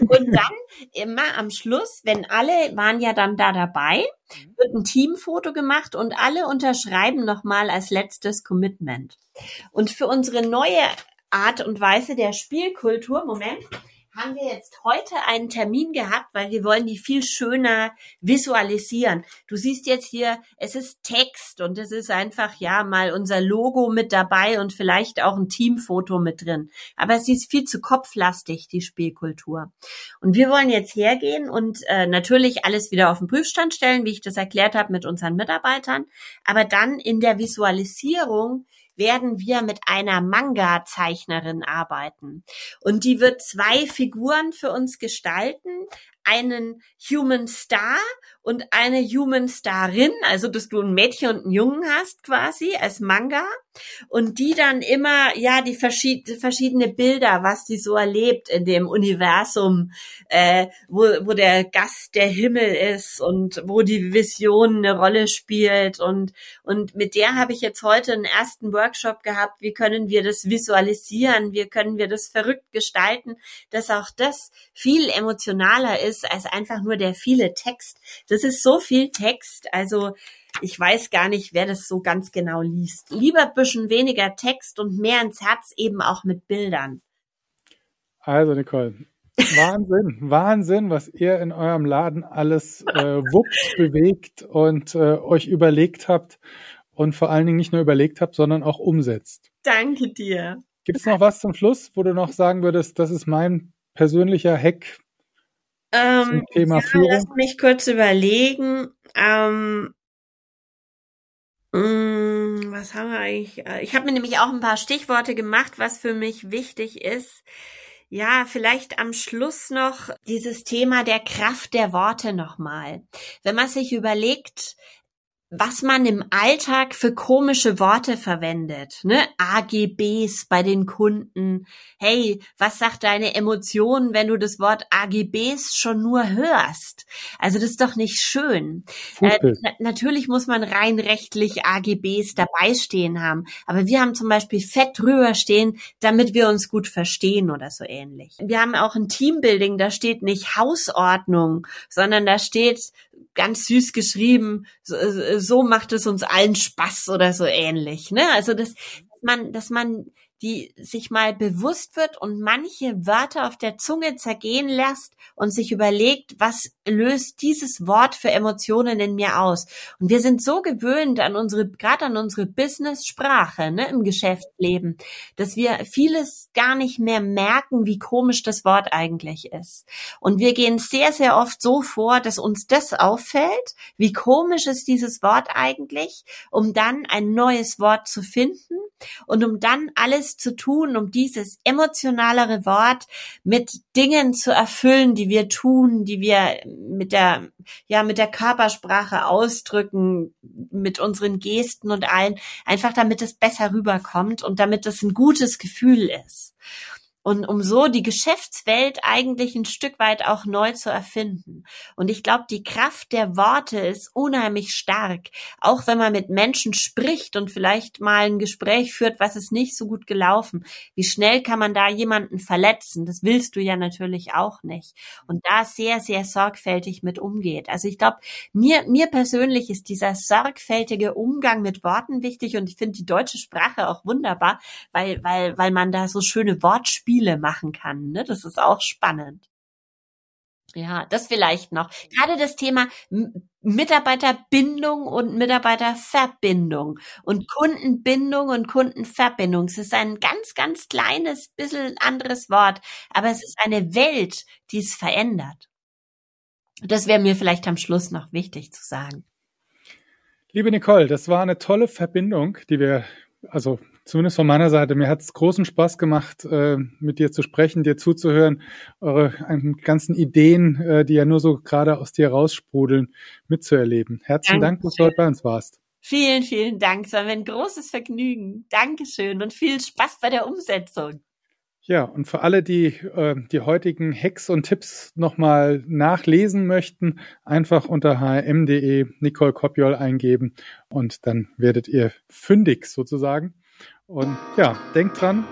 C: Und dann immer am Schluss, wenn alle waren ja dann da dabei, wird ein Teamfoto gemacht und alle unterschreiben nochmal als letztes Commitment. Und für unsere neue Art und Weise der Spielkultur, Moment, haben wir jetzt heute einen Termin gehabt, weil wir wollen die viel schöner visualisieren. Du siehst jetzt hier, es ist Text und es ist einfach ja mal unser Logo mit dabei und vielleicht auch ein Teamfoto mit drin. Aber es ist viel zu kopflastig, die Spielkultur. Und wir wollen jetzt hergehen und äh, natürlich alles wieder auf den Prüfstand stellen, wie ich das erklärt habe mit unseren Mitarbeitern. Aber dann in der Visualisierung werden wir mit einer Manga-Zeichnerin arbeiten. Und die wird zwei Figuren für uns gestalten einen Human Star und eine Human Starin, also dass du ein Mädchen und einen Jungen hast quasi als Manga und die dann immer ja die verschied verschiedene Bilder, was die so erlebt in dem Universum, äh, wo, wo der Gast der Himmel ist und wo die Vision eine Rolle spielt und und mit der habe ich jetzt heute einen ersten Workshop gehabt. Wie können wir das visualisieren? Wie können wir das verrückt gestalten, dass auch das viel emotionaler ist ist als einfach nur der viele Text. Das ist so viel Text, also ich weiß gar nicht, wer das so ganz genau liest. Lieber bisschen weniger Text und mehr ins Herz eben auch mit Bildern.
B: Also Nicole, Wahnsinn, (laughs) Wahnsinn, was ihr in eurem Laden alles äh, wuppt, bewegt und äh, euch überlegt habt und vor allen Dingen nicht nur überlegt habt, sondern auch umsetzt.
C: Danke dir.
B: Gibt es noch was zum Schluss, wo du noch sagen würdest, das ist mein persönlicher Hack
C: ähm, zum Thema ja, Führung? Lass mich kurz überlegen. Ähm, was haben wir eigentlich? Äh, ich habe mir nämlich auch ein paar Stichworte gemacht, was für mich wichtig ist. Ja, vielleicht am Schluss noch dieses Thema der Kraft der Worte nochmal. Wenn man sich überlegt, was man im Alltag für komische Worte verwendet, ne? AGBs bei den Kunden. Hey, was sagt deine Emotionen, wenn du das Wort AGBs schon nur hörst? Also das ist doch nicht schön. Äh, na natürlich muss man rein rechtlich AGBs dabei stehen haben, aber wir haben zum Beispiel fett drüber stehen, damit wir uns gut verstehen oder so ähnlich. Wir haben auch ein Teambuilding, da steht nicht Hausordnung, sondern da steht ganz süß geschrieben, so, so macht es uns allen Spaß oder so ähnlich. Ne? Also das, dass man, dass man die sich mal bewusst wird und manche Wörter auf der Zunge zergehen lässt und sich überlegt, was löst dieses Wort für Emotionen in mir aus. Und wir sind so gewöhnt an unsere, gerade an unsere Business-Sprache ne, im Geschäftsleben, dass wir vieles gar nicht mehr merken, wie komisch das Wort eigentlich ist. Und wir gehen sehr, sehr oft so vor, dass uns das auffällt, wie komisch ist dieses Wort eigentlich, um dann ein neues Wort zu finden und um dann alles zu tun, um dieses emotionalere Wort mit Dingen zu erfüllen, die wir tun, die wir mit der, ja, mit der Körpersprache ausdrücken, mit unseren Gesten und allen, einfach damit es besser rüberkommt und damit es ein gutes Gefühl ist und um so die Geschäftswelt eigentlich ein Stück weit auch neu zu erfinden. Und ich glaube, die Kraft der Worte ist unheimlich stark. Auch wenn man mit Menschen spricht und vielleicht mal ein Gespräch führt, was ist nicht so gut gelaufen. Wie schnell kann man da jemanden verletzen? Das willst du ja natürlich auch nicht. Und da sehr, sehr sorgfältig mit umgeht. Also ich glaube, mir, mir persönlich ist dieser sorgfältige Umgang mit Worten wichtig und ich finde die deutsche Sprache auch wunderbar, weil, weil, weil man da so schöne Wortspiele Spiele machen kann. Ne? Das ist auch spannend. Ja, das vielleicht noch. Gerade das Thema Mitarbeiterbindung und Mitarbeiterverbindung und Kundenbindung und Kundenverbindung. Es ist ein ganz, ganz kleines, bisschen anderes Wort, aber es ist eine Welt, die es verändert. Das wäre mir vielleicht am Schluss noch wichtig zu sagen.
B: Liebe Nicole, das war eine tolle Verbindung, die wir also zumindest von meiner Seite, mir hat es großen Spaß gemacht, äh, mit dir zu sprechen, dir zuzuhören, eure ganzen Ideen, äh, die ja nur so gerade aus dir raussprudeln, mitzuerleben. Herzlichen Dank, dass du heute bei uns warst.
C: Vielen, vielen Dank. Es war mir ein großes Vergnügen. Dankeschön und viel Spaß bei der Umsetzung.
B: Ja, und für alle, die äh, die heutigen Hacks und Tipps nochmal nachlesen möchten, einfach unter hm.de Nicole Kopiol eingeben und dann werdet ihr fündig sozusagen. Und ja, denkt dran,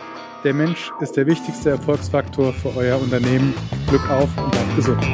B: der Mensch ist der wichtigste Erfolgsfaktor für euer Unternehmen. Glück auf und bleibt gesund.